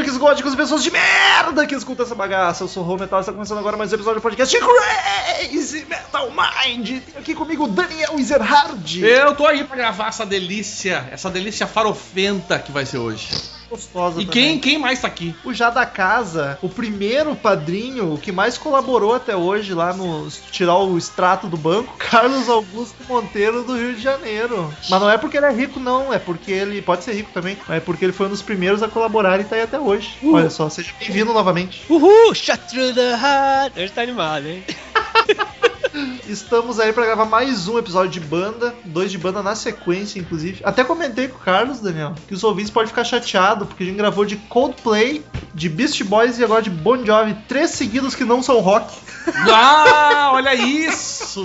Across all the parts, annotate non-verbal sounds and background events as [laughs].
punks, góticos, pessoas de merda que escutam essa bagaça. Eu sou o Metal, está começando agora mais um episódio do podcast Crazy Metal Mind. Tem aqui comigo o Daniel Ezerhard. Eu tô aí pra gravar essa delícia, essa delícia farofenta que vai ser hoje. Gostosa E também. quem, quem mais tá aqui? O Já da Casa, o primeiro padrinho, o que mais colaborou até hoje lá no tirar o extrato do banco, [laughs] Carlos Augusto Monteiro do Rio de Janeiro. Mas não é porque ele é rico, não, é porque ele pode ser rico também, mas é porque ele foi um dos primeiros a colaborar e tá aí até hoje. Olha só, seja bem-vindo novamente. Uhul! Shut through the heart! Hoje tá animado, hein? [laughs] Estamos aí pra gravar mais um episódio de banda, dois de banda na sequência, inclusive. Até comentei com o Carlos, Daniel, que os ouvintes podem ficar chateados, porque a gente gravou de Coldplay, de Beast Boys e agora de Bon Jovi, três seguidos que não são rock. [laughs] Ah, olha isso!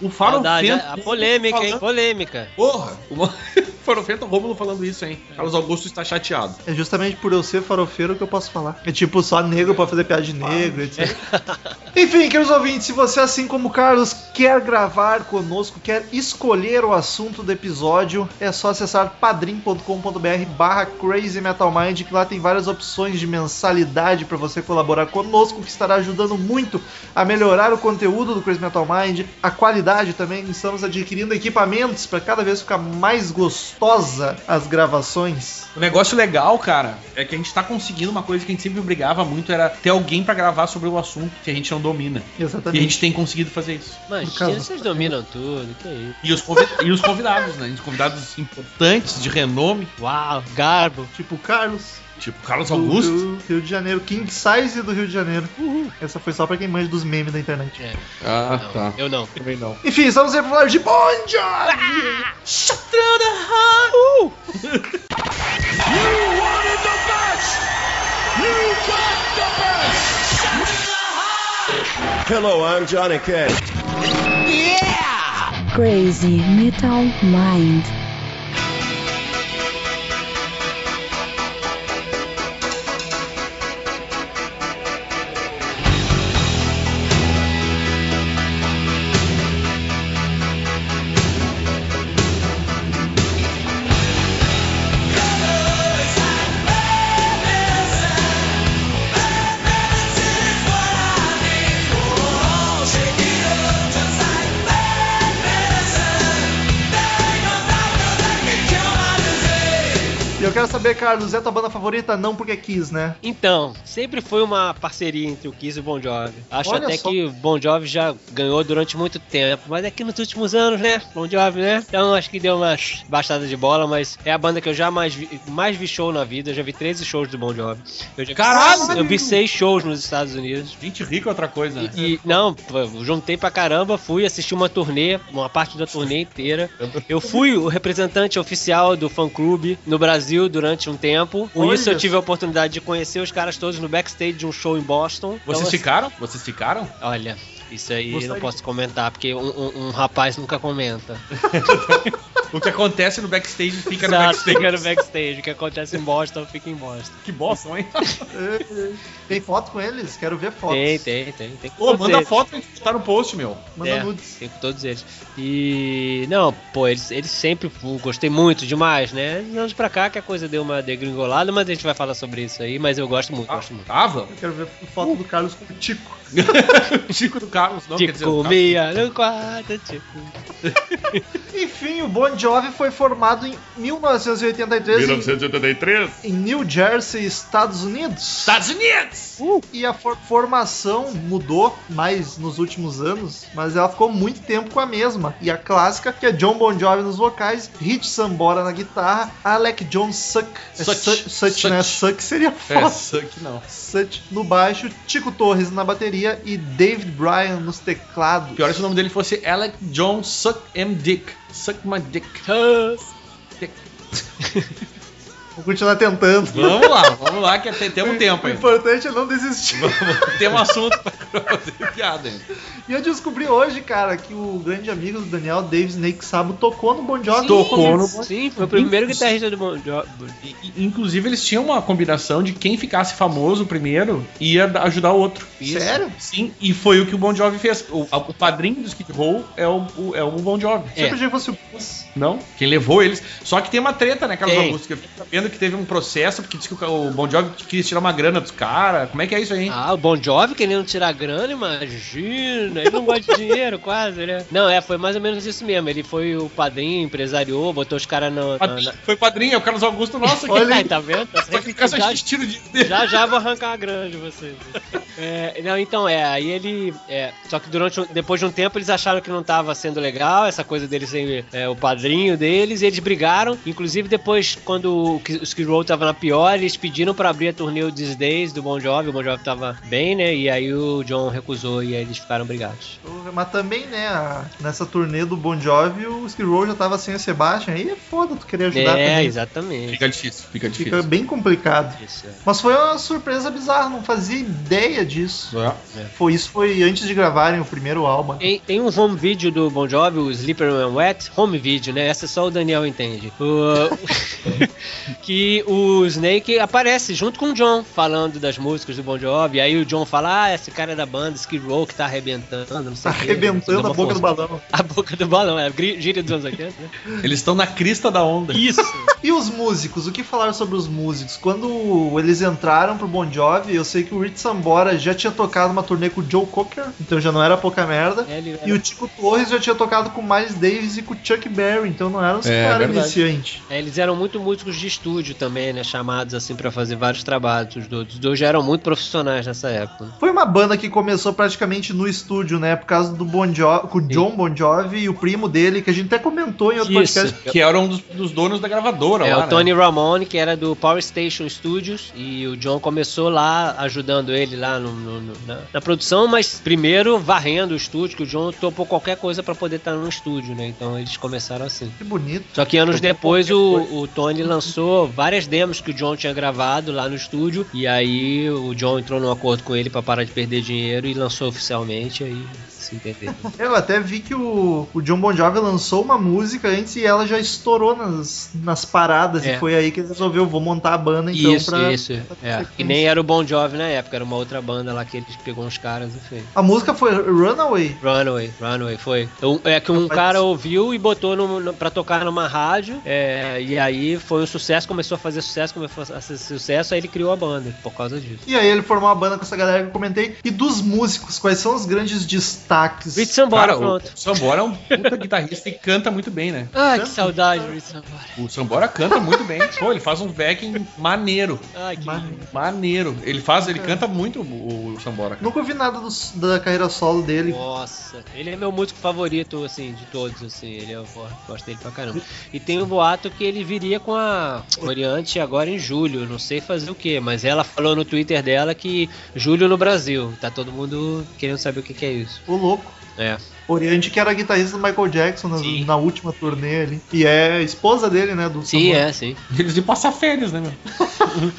O farofento. a polêmica, hein? falando- Polêmica. Porra! O [laughs] farofento Rômulo falando isso, hein? Carlos Augusto está chateado. É justamente por eu ser farofeiro que eu posso falar. É tipo, só negro pra fazer piada de negro, etc. [laughs] Enfim, queridos ouvintes, se você, assim como o Carlos, quer gravar conosco, quer escolher o assunto do episódio, é só acessar padrim.com.br barra Crazy Metal Mind, que lá tem várias opções de mensalidade para você colaborar conosco, que estará ajudando muito a melhorar o conteúdo do Crazy Metal Mind, a qualidade também. Estamos adquirindo equipamentos para cada vez ficar mais gostosa as gravações. O negócio legal, cara, é que a gente tá conseguindo uma coisa que a gente sempre brigava muito, era ter alguém pra gravar sobre o assunto que a gente não domina. E a Exatamente. gente tem conseguido fazer isso. Imagina, caso- vocês dominam tudo, que isso. E os, convi- e os convidados, né? Os convidados importantes, de renome, Uau, garbo. Tipo, Carlos. tipo Carlos do Augusto. Rio, Rio de Janeiro, King Size do Rio de Janeiro. Essa foi só pra quem manja dos memes da internet. É, Ah, não, Eu não. Também não. Enfim, estamos aí pra falar de Bon Jovi! The heart! Hello, I'm Johnny Cash. Crazy Metal Mind. Saber, Carlos, é tua banda favorita? Não porque quis, né? Então, sempre foi uma parceria entre o Kiss e o Bon Jovi. Acho Olha até só. que o Bon Jovi já ganhou durante muito tempo, mas é que nos últimos anos, né? Bon Jovi, né? Então acho que deu umas baixadas de bola, mas é a banda que eu já mais vi, mais vi show na vida. Eu já vi 13 shows do Bon Jovi. Eu já vi- Caralho! Eu vi 6 shows nos Estados Unidos. Gente rica é outra coisa, né? E, não, juntei pra caramba, fui assistir uma turnê, uma parte da turnê inteira. Eu fui o representante oficial do fã clube no Brasil durante um tempo. Com Olha isso eu tive a oportunidade de conhecer os caras todos no backstage de um show em Boston. Vocês Então, ficaram? Vocês ficaram? Olha, isso aí Gostaria. não posso comentar, porque um, um- um rapaz nunca comenta. [laughs] O que acontece no backstage fica no Exato, backstage. fica no backstage. O que acontece em Boston fica em Boston. Que bosta, hein? [laughs] Tem foto com eles? Quero ver fotos. Tem, tem, tem. tem manda eles. foto pra gente botar no post, meu. Manda É. nudes. Tem com todos eles. E. Não, pô, eles, eles sempre. pô, gostei muito demais, né? De anos pra cá que a coisa deu uma degringolada, mas a gente vai falar sobre isso aí. Mas eu gosto muito, Ah, gosto muito. tava? Eu quero ver foto do Carlos com o Tico. [laughs] Chico do Carlos, não, quer dizer, Tico do meia no quarto, Tico. Enfim, o Bon Jovi foi formado em 1983 em- 1983. em New Jersey, Estados Unidos. Estados Unidos! E a for- formação mudou mais nos últimos anos, mas ela ficou muito tempo com a mesma. E a clássica, que é John Bon Jovi nos vocais, Rich Sambora na guitarra, Alec John Suck. É Such. Such, Such, né? Suck seria É, foda. suck não. Such no baixo, Tico Torres na bateria e David Bryan nos teclados. Pior é se o nome dele fosse Alec John Suck M. Dick. Suck my dick. Dick. [laughs] Vou continuar tentando. Vamos lá, vamos lá, que tem- temos tempo O aí. importante é não desistir. Tem um assunto. pra- pra [laughs] fazer piada ainda. E eu descobri hoje, cara, que o grande amigo do Daniel, Dave Snake Sabo, tocou no Bon Jovi. Tocou no Sim, foi o primeiro guitarrista do Bon Jovi. Inclusive, eles tinham uma combinação de quem ficasse famoso primeiro ia da- ajudar o outro. Sério? Sim, e foi o que o Bon Jovi fez. O, a- o padrinho do Skid Row é o, o- é o Bon Jovi. É. Sempre achei que fosse o Puss. Não? Quem levou eles. Só que tem uma treta, né, Carlos. Augusto? Que eu fiquei sabendo que teve um processo, porque disse que o, Bon Jovi queria tirar uma grana dos caras. Como é que é isso aí? Ah, o Bon Jovi querendo tirar grana, imagina. Ele não gosta de dinheiro, [laughs] quase, né? Não, é, foi mais ou menos isso mesmo. Ele foi o padrinho, empresariou, botou os caras na, na, na... Foi padrinho, é o Carlos Augusto nosso aqui. Olha aí. Tá vendo? Tá Vai ficar só já, tiro de. já já vou arrancar a grana de vocês. É, não, então é, aí ele. é, só que durante depois de um tempo eles acharam que não tava sendo legal, essa coisa deles ser é, o padrinho deles, e eles brigaram. Inclusive, depois, quando o Ki- o Skid Row tava na pior, eles pediram pra abrir a turnê o These Days do Bon Jovi, o Bon Jovi tava bem, né? E aí o John recusou e aí eles ficaram brigados. Mas também, né, a- nessa turnê do Bon Jovi, o Skid Row já tava sem o Sebastian. Aí é foda tu querer ajudar É, também. exatamente. Fica difícil, fica difícil. Fica bem complicado. Isso, é. Mas foi uma surpresa bizarra, não fazia ideia disso. É. Foi isso foi antes de gravarem o primeiro álbum. Tem, tem um home video do Bon Jovi, o Sleeper When Wet, home video, né? Essa só o Daniel entende. O- [laughs] que o Snake aparece junto com o John, falando das músicas do Bon Jovi. Aí o John fala, ah, esse cara é da banda Skid Row que tá arrebentando, não sei o quê. arrebentando Dá a boca do força. balão. [laughs] A boca do balão, é gíria dos anos 80, né? Eles estão na crista da onda. Isso! E os músicos? O que falaram sobre os músicos? Quando eles entraram pro Bon Jovi, eu sei que o Rich Sambora já tinha tocado uma turnê com o Joe Cocker, então já não era pouca merda. É, ele- E o Tico Torres já tinha tocado com o Miles Davis e com o Chuck Berry, então não eram os É, caras iniciantes. É, eles eram muito músicos de estúdio também, né? Chamados assim pra fazer vários trabalhos. Os dois, os dois já eram muito profissionais nessa época. Foi uma banda que começou praticamente no estúdio, né? Por causa do Bon Jovi, com o John Bon Jovi e o primo dele, que a gente até comentou em outro Isso. podcast. Que era um dos, dos donos da gravadora É, lá, o Tony Ramone, que era do Power Station Studios, e o John começou lá, ajudando ele lá no- no- no- na, na produção, mas primeiro varrendo o estúdio, que o John topou qualquer coisa pra poder estar no estúdio, né? Então eles começaram assim. Que bonito. Só que anos depois o, o Tony lançou várias demos que o John tinha gravado lá no estúdio, e aí o John entrou num acordo com ele pra parar de perder dinheiro e lançou oficialmente, aí se entendeu. Eu até vi que o, o John Bon Jovi lançou uma música antes e ela já estourou nas, nas paradas. É. E foi aí que ele resolveu, vou montar a banda então isso, pra. isso. pra É. Que nem era o Bon Jovi na época, era uma outra banda lá que ele pegou uns caras e fez. A música foi Runaway. Runaway, Runaway, foi. Um- é que um Rapaz. cara ouviu e botou no, no, pra tocar numa rádio, é, e aí foi um sucesso, começou a fazer sucesso, começou a fazer sucesso, aí ele criou a banda por causa disso. E aí ele formou uma banda com essa galera que eu comentei. E dos músicos, quais são os grandes destaques? Rich Sambora, Cara, o pronto. Sambora é um puta guitarrista e canta muito bem, né? Ai, que saudade, Rich Sambora. O Sambora canta muito bem. Pô, ele faz um backing maneiro. Ai, que Mas- Maneiro. Ele faz, ele canta muito o, o Sambora. cara. Nunca ouvi nada dos- da carreira solo dele. Nossa, ele é meu músico favorito, assim, de todos, assim, ele eu gosto dele pra caramba. E tem um boato que ele viria com a Oriente agora em julho, não sei fazer o que, mas ela falou no Twitter dela que julho no Brasil, tá todo mundo querendo saber o que, que é isso. O louco. É. Oriente, que era guitarrista do Michael Jackson na, na última turnê ali. E é esposa dele, né? Do Sim, Sambora. é, sim. Eles iam passar férias, né, meu? [laughs]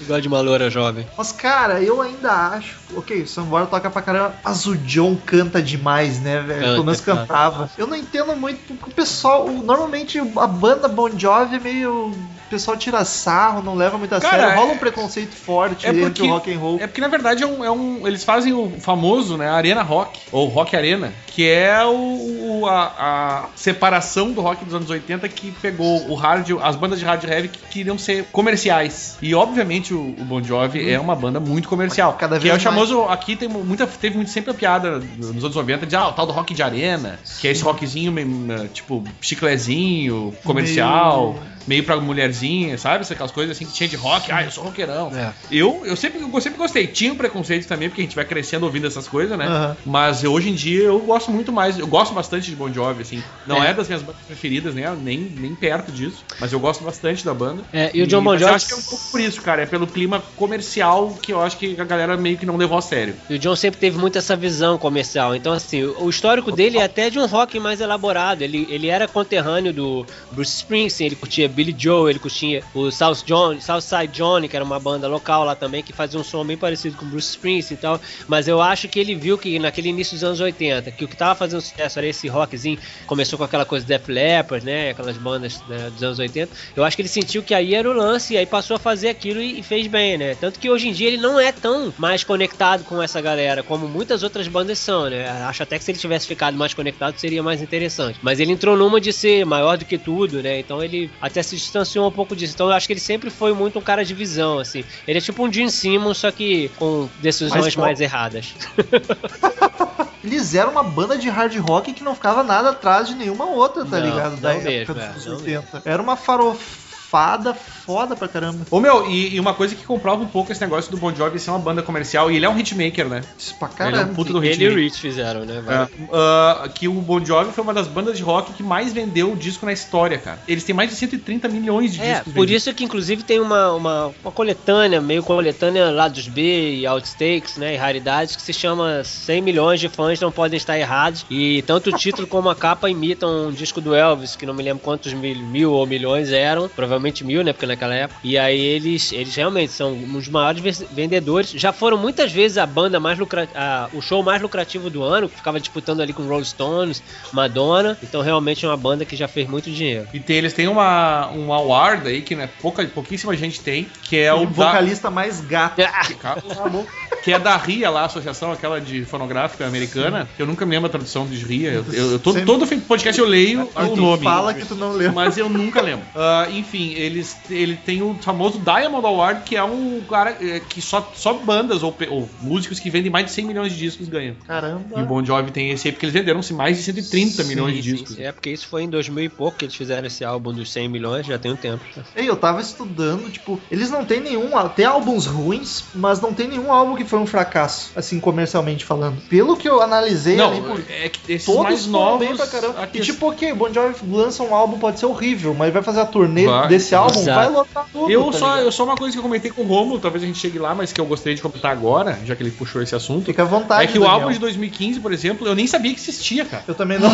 Igual de uma loura jovem. Mas, cara, eu ainda acho. Ok, o Sambora toca pra caramba, mas o John canta demais, né, velho? Pelo menos canta. cantava. Eu não entendo muito porque o pessoal. Normalmente a banda Bon Jovi é meio. O pessoal tira sarro, não leva muito a Cara, sério. Rola é- um preconceito forte é entre porque- o rock and roll. É porque na verdade é um, é um- Eles fazem o famoso, né? Arena Rock, ou Rock Arena, que é o, a, a separação do rock dos anos 80 que pegou o hard, as bandas de hard heavy que queriam ser comerciais. E obviamente o, o Bon Jovi é uma banda muito comercial. Cada que é o vez famoso. Aqui tem muita, teve muito sempre a piada nos anos 90 de ah, o tal do rock de arena, que é esse rockzinho meio, tipo chiclezinho, comercial. Meio pra mulherzinha, sabe? Aquelas coisas assim que tinha de rock. Ah, eu sou roqueirão. É. Eu, eu, sempre, eu sempre gostei. Tinha um preconceito também, porque a gente vai crescendo ouvindo essas coisas, né? Aham. Mas eu, hoje em dia eu gosto muito mais. Eu gosto bastante de Bon Jovi, assim. Não é, É. das minhas bandas preferidas, né? Nem, nem perto disso. Mas eu gosto bastante da banda. É, e o John Bon mas eu Jovi- acho que é um pouco por isso, cara. É pelo clima comercial que eu acho que a galera meio que não levou a sério. E o John sempre teve muito essa visão comercial. Então, assim, o o histórico dele é até de um rock mais elaborado. Ele, ele era conterrâneo do Bruce Springsteen, ele curtia Billy Joe, ele curtia o South John, Southside Johnny, que era uma banda local lá também, que fazia um som bem parecido com Bruce Springsteen e tal. Mas eu acho que ele viu que naquele início dos anos 80, que o que tava fazendo sucesso era esse rockzinho, começou com aquela coisa Def Leppard, né? Aquelas bandas né, dos anos 80. Eu acho que ele sentiu que aí era o lance e aí passou a fazer aquilo e, e fez bem, né? Tanto que hoje em dia ele não é tão mais conectado com essa galera como muitas outras bandas são, né? Acho até que se ele tivesse ficado mais conectado seria mais interessante. Mas ele entrou numa de ser maior do que tudo, né? Então ele até se distanciou um pouco disso. Então eu acho que ele sempre foi muito um cara de visão, assim. Ele é tipo um Gene Simmons, só que com decisões Mais erradas. [laughs] Eles eram uma banda de hard rock que não ficava nada atrás de nenhuma outra, tá Não, ligado? não Da mesmo, época é, dos não anos 80. Era uma farofada foda pra caramba. Ô meu, e, e uma coisa que comprova um pouco esse negócio do Bon Jovi ser uma banda comercial, e ele é um hitmaker, né? Isso pra Ele é um caramba. puta do ele e hitmaker. o Rich fizeram, né? É, ah, que o Bon Jovi foi uma das bandas de rock que mais vendeu disco na história, cara. Eles têm mais de 130 milhões de É, discos por vendidos. isso que inclusive tem uma, uma, uma coletânea, meio coletânea lados B e outtakes, né, e raridades, que se chama 100 milhões de fãs não podem estar errados. E tanto o título como a capa imitam um disco do Elvis, que não me lembro quantos mil, mil ou milhões eram, provavelmente mil, né, porque naquela época. E aí eles, eles realmente são os maiores ve- vendedores. Já foram muitas vezes a banda mais lucrativa, o show mais lucrativo do ano, que ficava disputando ali com Rolling Stones, Madonna. Então realmente é uma banda que já fez muito dinheiro. E tem, eles têm uma, um award aí que né, pouca, pouquíssima gente tem, que é o o da, vocalista mais gato. [laughs] que é da RIA lá, a associação aquela de fonográfica americana, que eu nunca me lembro a tradução de RIA. Eu, eu, eu Sempre- todo podcast eu leio o tu nome. fala que tu não lembra. Mas eu nunca lembro. [laughs] Ah, enfim, eles, ele tem o famoso Diamond Award, que é um cara é, que só, só bandas ou, ou músicos que vendem mais de 100 milhões de discos ganham. Caramba. E o Bon Jovi tem esse aí, porque eles venderam-se mais de 130 milhões de Sim, discos. sim, É porque isso foi em 2000 e pouco que eles fizeram esse álbum dos 100 milhões, já tem um tempo. Ei, eu tava estudando, tipo, eles não tem nenhum. Tem álbuns ruins, mas não tem nenhum álbum que foi um fracasso, assim, comercialmente falando. Pelo que eu analisei ali, Não, por é que esses todos mais novos. bem pra caramba. aqui- E tipo, ok, o Bon Jovi lança um álbum, pode ser horrível, mas vai fazer a turnê Vai. desse álbum, Exato. vai lotar tudo. eu tá só, ligado? eu só uma coisa que eu comentei com o Romulo, talvez a gente chegue lá, mas que eu gostaria de comentar agora, já que ele puxou esse assunto. Fica à vontade. É que o Daniel. álbum de 2015, por exemplo, eu nem sabia que existia, cara. Eu também não.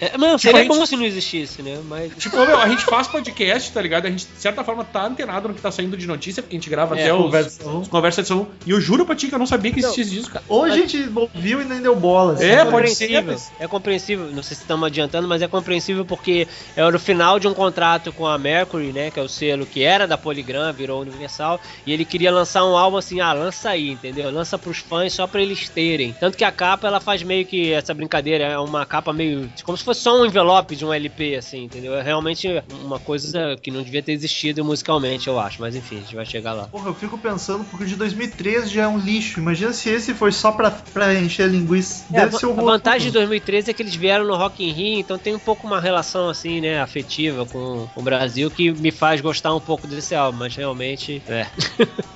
É, mas Tipo, seria gente- bom se não existisse, né? Mas. Tipo, meu, a gente faz podcast, tá ligado? A gente, de certa forma, tá antenado no que tá saindo de notícia, porque a gente grava É, até os, conversa. os conversas de som. E eu juro pra ti que eu não sabia que existisse isso, cara. Ou a gente ouviu e nem deu bola. assim. É, pode ser, compreensível. É compreensível. Não sei se estamos adiantando, mas é compreensível porque era o final de um contrato com a Mercury, né? Que é o selo que era da Polygram, virou Universal. E ele queria lançar um álbum assim, ah, lança aí, entendeu? Lança pros fãs só pra eles terem. Tanto que a capa, ela faz meio que essa brincadeira, é uma capa meio. como se fosse só um envelope de um LP, assim, entendeu? É realmente uma coisa que não devia ter existido musicalmente, eu acho. Mas enfim, a gente vai chegar lá. Porra, eu fico pensando, porque o de 2013 já é um lixo. Imagina se esse foi só pra, pra encher a linguiça. É, Deve a ser o a vantagem de 2013 é que eles vieram no Rock in Rio, então tem um pouco uma relação assim, né, afetiva com o Brasil que me faz gostar um pouco desse álbum, mas realmente, é.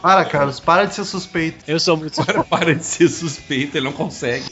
Para, Carlos, para de ser suspeito. Eu sou muito Para, para de ser suspeito, ele não consegue.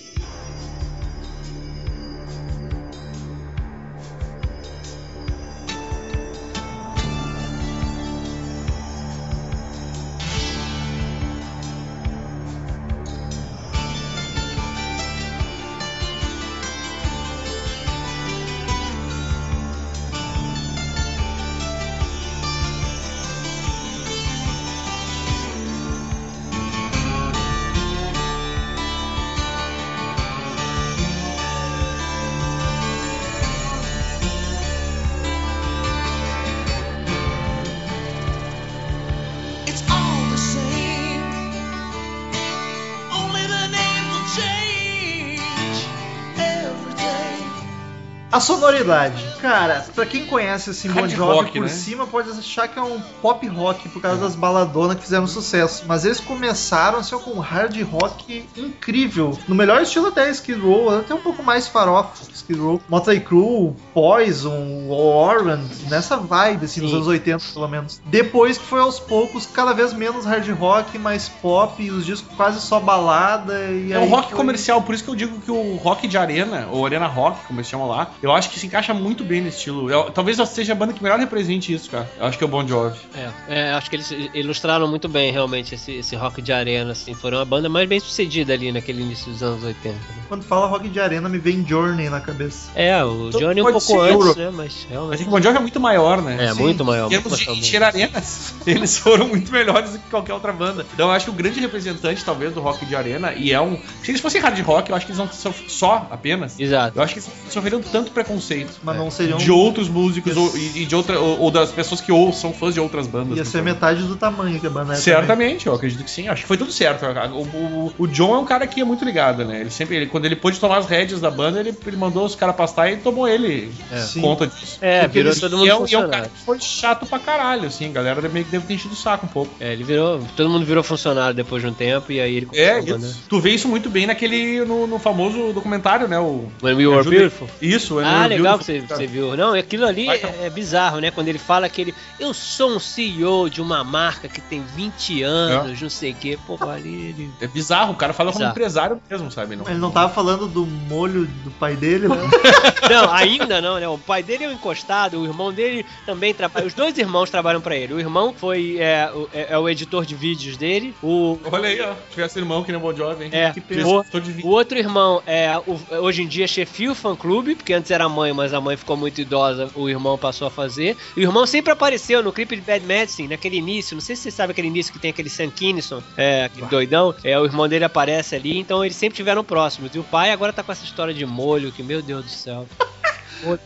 Sonoridade. Cara, pra quem conhece assim, Bon Hard Jovi rock, por né? cima, pode achar que é um pop rock por causa das baladonas que fizeram sucesso. Mas eles começaram assim, com um hard rock incrível. No melhor estilo até Skid Row, até um pouco mais farofa que Skid Row. Motley Crue, Poison, Warren, nessa vibe, assim, nos Sim. anos 80 pelo menos. Depois que foi aos poucos, cada vez menos hard rock, mais pop, e os discos quase só balada. E É um rock foi- comercial, por isso que eu digo que o rock de arena, ou arena rock, como eles chamam lá, Eu acho que se encaixa muito bem no estilo. Eu- talvez ela seja a banda que melhor represente isso, cara. Eu acho que é o Bon Jovi. É, é, acho que eles ilustraram muito bem realmente esse, esse rock de arena, assim. Foram a banda mais bem sucedida ali naquele início dos anos 80. né? Quando fala rock de arena, me vem Journey na cabeça. É, o Então Johnny um pouco antes, Euro. né? Mas Mas realmente. é que o Bon Jovi é muito maior, né? É, muito maior. Em termos muito de encher arenas, [laughs] eles foram muito melhores do que qualquer outra banda. Então eu acho que o grande representante, talvez, do rock de arena, e é um. Se eles fossem hard rock, eu acho que eles não são só apenas. Exato. Eu acho que eles sofreram tanto preconceito Mas É. não seriam. de outros músicos ou, e e de outra, ou, ou das pessoas que ou são fãs de outras bandas. Ia né? ser metade do tamanho que a banda é. também. Certamente, eu acredito que sim. Acho que foi tudo certo. O, o, o John é um cara que é muito ligado, né? Ele sempre, ele, quando ele pôde tomar as rédeas da banda, ele, ele mandou os caras pastar e tomou ele É. Conta disso. É, Porque virou eles- todo E mundo é, um- e é um cara que foi chato pra caralho, assim. A galera meio que deve ter enchido o saco um pouco. É, ele virou. Todo mundo virou funcionário depois de um tempo e aí ele É, isso. Tu vê isso muito bem naquele. no, no famoso documentário, né? O. When We Were. Beautiful. Isso, é Ah, no legal Beautiful, que você. Você viu. Não, aquilo ali Vai, então. é, é bizarro, né? Quando ele fala que ele. Eu sou um CEO de uma marca que tem 20 anos, não sei o quê. Pô, ali ele. É bizarro, o cara fala como Bizarro. empresário mesmo, sabe? Não. Ele não tava falando do molho do pai dele, né? [laughs] Não, ainda não, né? O pai dele é um encostado, o irmão dele também trabalha. Os dois irmãos trabalham pra ele. O irmão foi é, o, é- é o editor de vídeos dele. O, Olha aí, ó. Tivesse irmão que nem o Bon Jovi, hein? É, que o- o outro irmão é o- hoje em dia chefia o fã clube, porque antes era mãe, mas a mãe ficou muito idosa, o irmão passou a fazer. E o irmão sempre apareceu no clipe de Bad Medicine, naquele início. Não sei se você sabe aquele início que tem aquele Sam Kinison, é, aquele doidão. É, o irmão dele aparece ali, então eles sempre tiveram próximos. E o pai agora tá com essa história de molho, que meu Deus do céu. [laughs]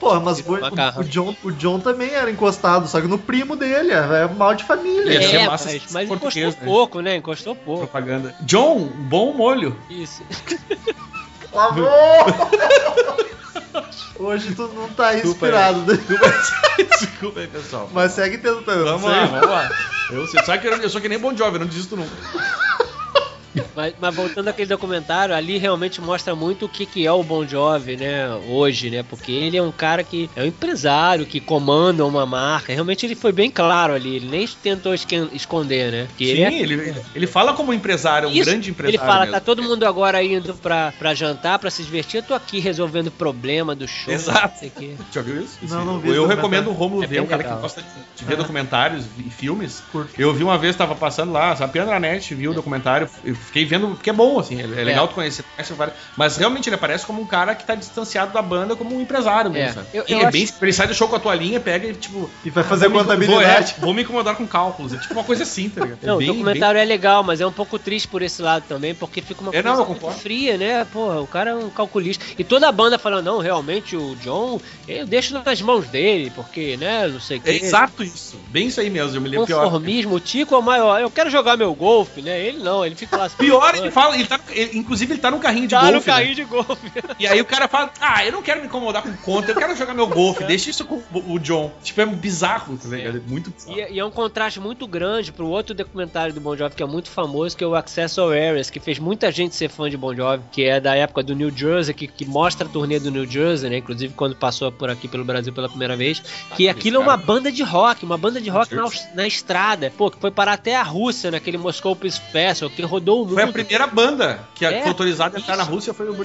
Porra, mas o, o John, o John também era encostado, só que no primo dele, é mal de família. Ia ser É, massa mas, mas encostou né? pouco, né? Encostou pouco. Propaganda. John, bom molho. Isso. Lavou! [laughs] [laughs] Hoje tu não tá Desculpa inspirado, né? [laughs] Desculpa aí, pessoal. mas segue tentando. Vamos lá, vamos lá. Eu, você sabe que eu, eu sou que nem Bon Jovi, eu não desisto nunca. Mas, mas voltando àquele documentário, ali realmente mostra muito o que, que é o Bon Jovi, né, hoje, né? Porque ele é um cara que é um empresário, que comanda uma marca. Realmente ele foi bem claro ali, ele nem tentou esconder, né? Que Sim, ele, é- ele, ele fala como empresário, um Isso, grande empresário. Ele fala, mesmo. tá todo mundo agora indo pra, pra jantar, pra se divertir, eu tô aqui resolvendo o problema do show. Exato. [laughs] Já viu isso? Não, Sim. não vi Eu documentário. recomendo o Romulo É ver, um cara legal. que gosta de, ver Ah. documentários e filmes. Curto. Eu vi uma vez, tava passando lá, sapeando na net, vi o documentário, eu fiquei vendo, porque é bom, assim, é, é legal tu conhecer. conhece vários- Mas realmente ele aparece como um cara que tá distanciado da banda, como um empresário mesmo, É, sabe? eu- E eu é acho- bem, ele sai do show com a toalhinha, pega e tipo. E vai fazer vou me- contabilidade. Vou, é, vou me incomodar com cálculos. É tipo uma coisa assim, tá ligado? É Não, bem- o documentário é legal, mas é um pouco triste por esse lado também, porque fica uma É, não, coisa eu muito concordo. fria, né? Porra, o cara é um calculista. E toda a banda falando, não, realmente o John, eu deixo nas mãos dele, porque, né, não sei o É quê. exato isso. Bem isso aí mesmo, eu me lembro pior. Conformismo, o Tico é o maior. Eu quero jogar meu golfe, né? Ele não, ele fica lá assim. Pior, ele fala, ele tá, ele- inclusive ele tá num carrinho de Tá golfe. no né? carrinho de golfe. E aí o cara fala, ah, eu não quero me incomodar com conta, eu quero jogar meu golfe, deixa isso com o John. Tipo, é bizarro, tá ligado? É muito bizarro. E, é- e é um contraste muito grande pro outro documentário do Bon Jovi que é muito famoso, que é o Access Areas, que fez muita gente ser fã de Bon Jovi, que é da época do New Jersey, que, que mostra a turnê do New Jersey, né? Inclusive quando passou por aqui pelo Brasil pela primeira vez. Que Ah, aquilo é cara. uma banda de rock, uma banda de rock na, na estrada. Pô, que foi parar até a Rússia naquele Moscow Peace Festival, que rodou Foi a primeira banda que É, foi autorizada a entrar na. Rússia, foi o, Bon-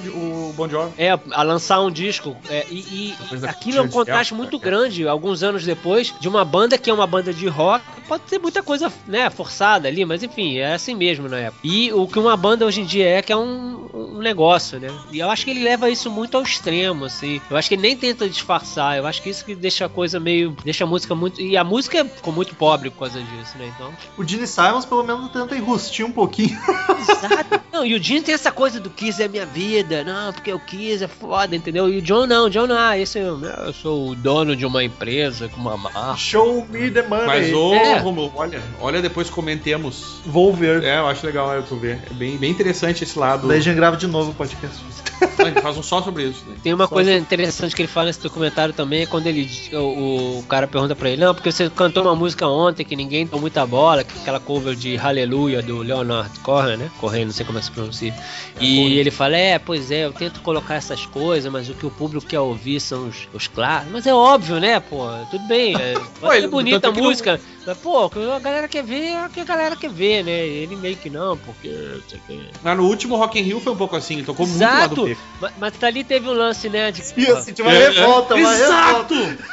o Bon Jovi. É, a lançar um disco. é, e e aquilo é um contraste muito grande, alguns anos depois, de uma banda que é uma banda de rock. Pode ter muita coisa, né, forçada ali, mas enfim, é assim mesmo na época. E o que uma banda hoje em dia é, que é um, um negócio, né? E eu acho que ele leva isso muito ao extremo, assim. Eu acho que ele nem tenta disfarçar. Eu acho que isso que deixa a coisa meio. deixa a música muito. E a música ficou muito pobre por causa disso, né? Então. O Gene Simons pelo menos tenta enrustir um pouquinho. [laughs] Exato. [laughs] Não, e o Gene tem essa coisa do Kiss é minha vida. Não, porque o Kiss é foda, entendeu? E o John não, o John não, ah, esse é, eu sou o dono de uma empresa com uma marca. Show me the money. Mas, ô, É. Romulo, olha, olha, depois comentemos. Vou ver. É, eu acho legal é, tu ver. É bem, bem interessante esse lado. Daí grava de novo o podcast. A gente faz um só sobre isso. Né? Tem uma Só coisa interessante que ele fala nesse documentário também, é quando ele o, o cara pergunta pra ele, não, porque você cantou uma música ontem que ninguém deu muita bola, que aquela cover de Hallelujah do Leonard Cohen, né? Correia, não sei como é que se pronuncia. E ele fala, é, pois é, eu tento colocar essas coisas, mas o que o público quer ouvir são os, os clássicos. Mas é óbvio, né, pô? Tudo bem, é, [laughs] pode ser bonita a que não- música, mas, pô, o que a galera quer ver é o que a galera quer ver, né? Ele meio que não, porque... não sei o quê. Mas no último Rock in Rio foi um pouco assim, ele tocou muito lá do Exato! B. Mas, mas ali teve um lance, né? De... E eu senti uma É, é. revolta, uma Exato! revolta.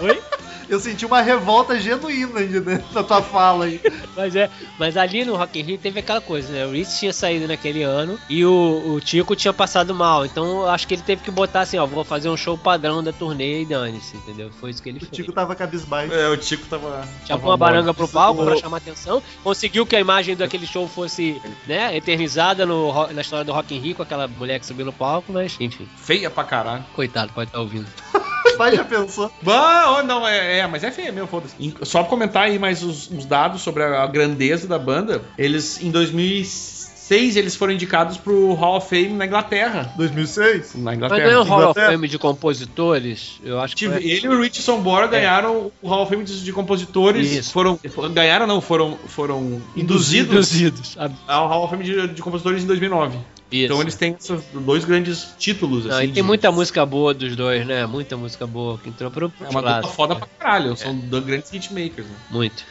Oi? [laughs] Eu senti uma revolta genuína né, na tua fala aí. Mas é, mas ali no Rock in Rio teve aquela coisa, né? O Rich tinha saído naquele ano e o, o Tico tinha passado mal. Então eu acho que ele teve que botar assim, ó, vou fazer um show padrão da turnê e dane-se, entendeu? Foi isso que ele O fez. Tico tá- tava cabisbaixo. É, o Tico tava. Chamou tava uma baranga pro palco pra chamar atenção, conseguiu que a imagem daquele show fosse, né, eternizada no, na história do Rock in Rio com aquela mulher que subiu no palco, mas enfim, Feia pra caralho. coitado, pode estar ouvindo. [laughs] Mas já pensou? [laughs] Oh, não, é, é, mas é feia mesmo, foda-se. Só pra comentar aí mais os, os dados sobre a, a grandeza da banda, eles, em 2006, eles foram indicados pro Hall of Fame na Inglaterra. 2006? Na Mas Inglaterra. não é um Hall of Inglaterra. Fame de compositores? Eu acho que Ele e o Rich Sambora ganharam o Hall of Fame de, de compositores. Isso. Foram, ganharam, não, foram, foram induzidos, induzidos. Ah, ao Hall of Fame de, de compositores em 2009. Isso. Então eles têm esses dois grandes títulos. Não, assim, e tem de- muita música boa dos dois, né? Muita música boa que entrou pro É uma dupla foda pra caralho. São dois grandes hitmakers. Né? Muito.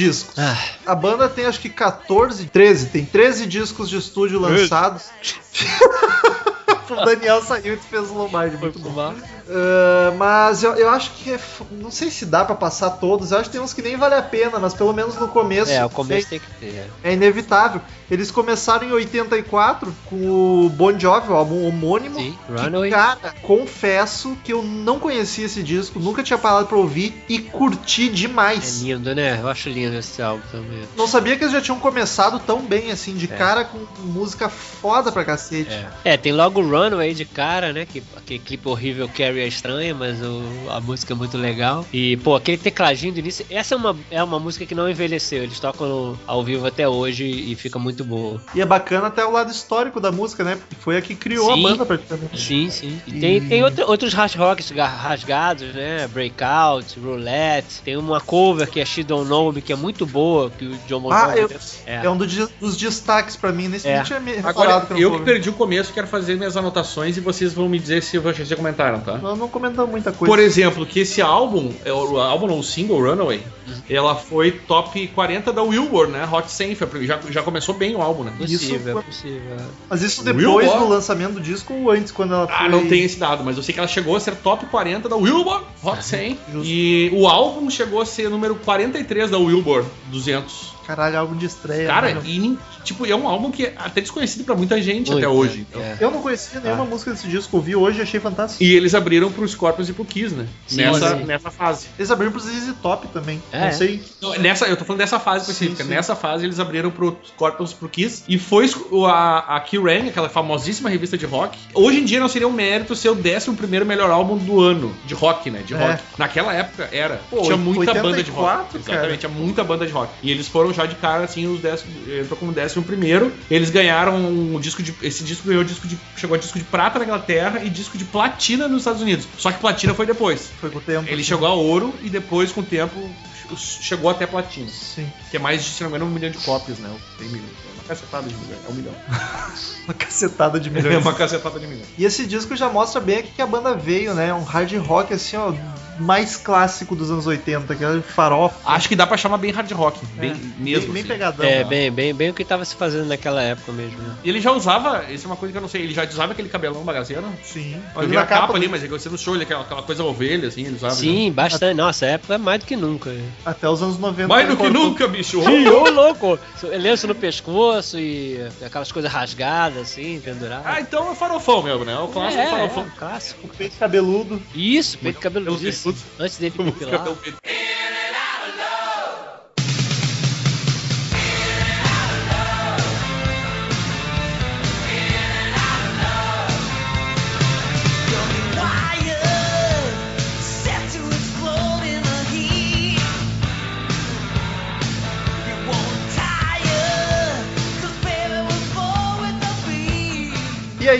Discos? Ah, A banda tem acho que 14, 13, tem 13 discos de estúdio lançados. [laughs] o Daniel saiu e fez o Lombardi, muito bom. fumar. Ah, mas eu, eu acho que é não sei se dá pra passar todos. Eu acho que tem uns que nem vale a pena, mas pelo menos no começo. É, o começo é, tem que ter. é inevitável. Eles começaram em 84 com o Bon Jovi, o álbum homônimo. Sim, que, Runaway. Cara, confesso que eu não conhecia esse disco, nunca tinha parado pra ouvir e curti É demais. lindo, né? Eu acho lindo esse álbum também. Não sabia que eles já tinham começado tão bem, assim, de É. cara com música foda pra cacete. É. tem logo o Runaway de cara, né? Que, aquele clipe horrível Carrie é estranha, mas o- a música é muito legal. E, pô, aquele tecladinho do início. Essa é uma, é uma música que não envelheceu. Eles tocam no- ao vivo até hoje e fica muito boa. E é bacana até o lado histórico da música, né? Porque foi a que criou Sim. a banda praticamente. Sim, sim. E E- tem, tem outro- outros hard rocks ga- rasgados, né? Breakout, Roulette. Tem uma cover que é She Don't Know Me, que é muito boa, que o John Bon Ah, eu- É. É um do di- dos destaques pra mim. Nesse É. tinha me Agora, eu que perdi o começo, quero fazer minhas anotações e vocês vão me dizer se vocês já comentaram, tá? Não, não comentou muita coisa. Por exemplo, que esse álbum, é o álbum não, o single Runaway, Uhum. ela foi top 40 da Billboard, né? Hot 100, foi- já, já começou bem o álbum, né? Possível, Isso é possível. Mas isso depois do lançamento do disco ou antes, quando ela foi... Ah, não tem esse dado, mas eu sei que ela chegou a ser top 40 da Billboard Hot 100 Justo. e o álbum chegou a ser número 43 da Billboard 200. Caralho, álbum de estreia. Cara, né? e tipo, é um álbum que é até desconhecido pra muita gente Muito, até hoje. né? então. É. Eu não conhecia nenhuma música desse disco, ouvi hoje e achei fantástico. E eles abriram pro Scorpions e pro Kiss, né? Sim, nessa, sim. nessa fase. Eles abriram pro ZZ Top também. É, não é. sei. Não, Nessa, eu tô falando dessa fase específica. Sim, sim. Nessa fase eles abriram pro Scorpions pro Kiss. E foi o- a, a Kerrang, aquela famosíssima revista de rock. Hoje em dia não seria um mérito ser o 11 melhor álbum do ano. De rock, né? De É. rock. Naquela época era. Pô, tinha muita banda de rock. 84, cara. Exatamente, tinha muita banda de rock. E eles foram já de cara, assim, os décimo, entrou como 11 Eles ganharam um disco de. Esse disco ganhou disco de. Chegou a disco de prata na Inglaterra e disco de platina nos Estados Unidos. Só que platina foi depois. Foi com o tempo. Ele assim. chegou a ouro e depois, com o tempo, chegou até platina. Sim. Que é mais de, se não me engano, um milhão de cópias, né? Tem milhão. É uma cacetada de milhão. É um milhão. [laughs] Uma cacetada de É milhões. uma cacetada de milhão. E esse disco já mostra bem aqui que a banda veio, né? Um hard rock assim, ó, mais clássico dos anos 80, que era farofa. Acho que dá pra chamar bem hard rock. Bem, É. mesmo. Bem, bem assim. pegadão. É, né? bem, bem, bem o que tava se fazendo naquela época mesmo. né? E ele já usava, isso é uma coisa que eu não sei, ele já usava aquele cabelão bagaceiro? Sim. Eu Olha vi a capa, capa ali, mas é que você no show, ele, aquela, aquela coisa ovelha, assim, ele usava. Sim, bastante. Nossa, a época é mais do que nunca. Até os anos 90. Mais do ele que cortou- nunca, bicho! Sim, ô louco! Lenço no pescoço e aquelas coisas rasgadas assim, penduradas. Ah, então é farofão mesmo, né? É o clássico é, farofão. é, clássico. Peito cabeludo. Isso, peito disso. peito. Antes dele Como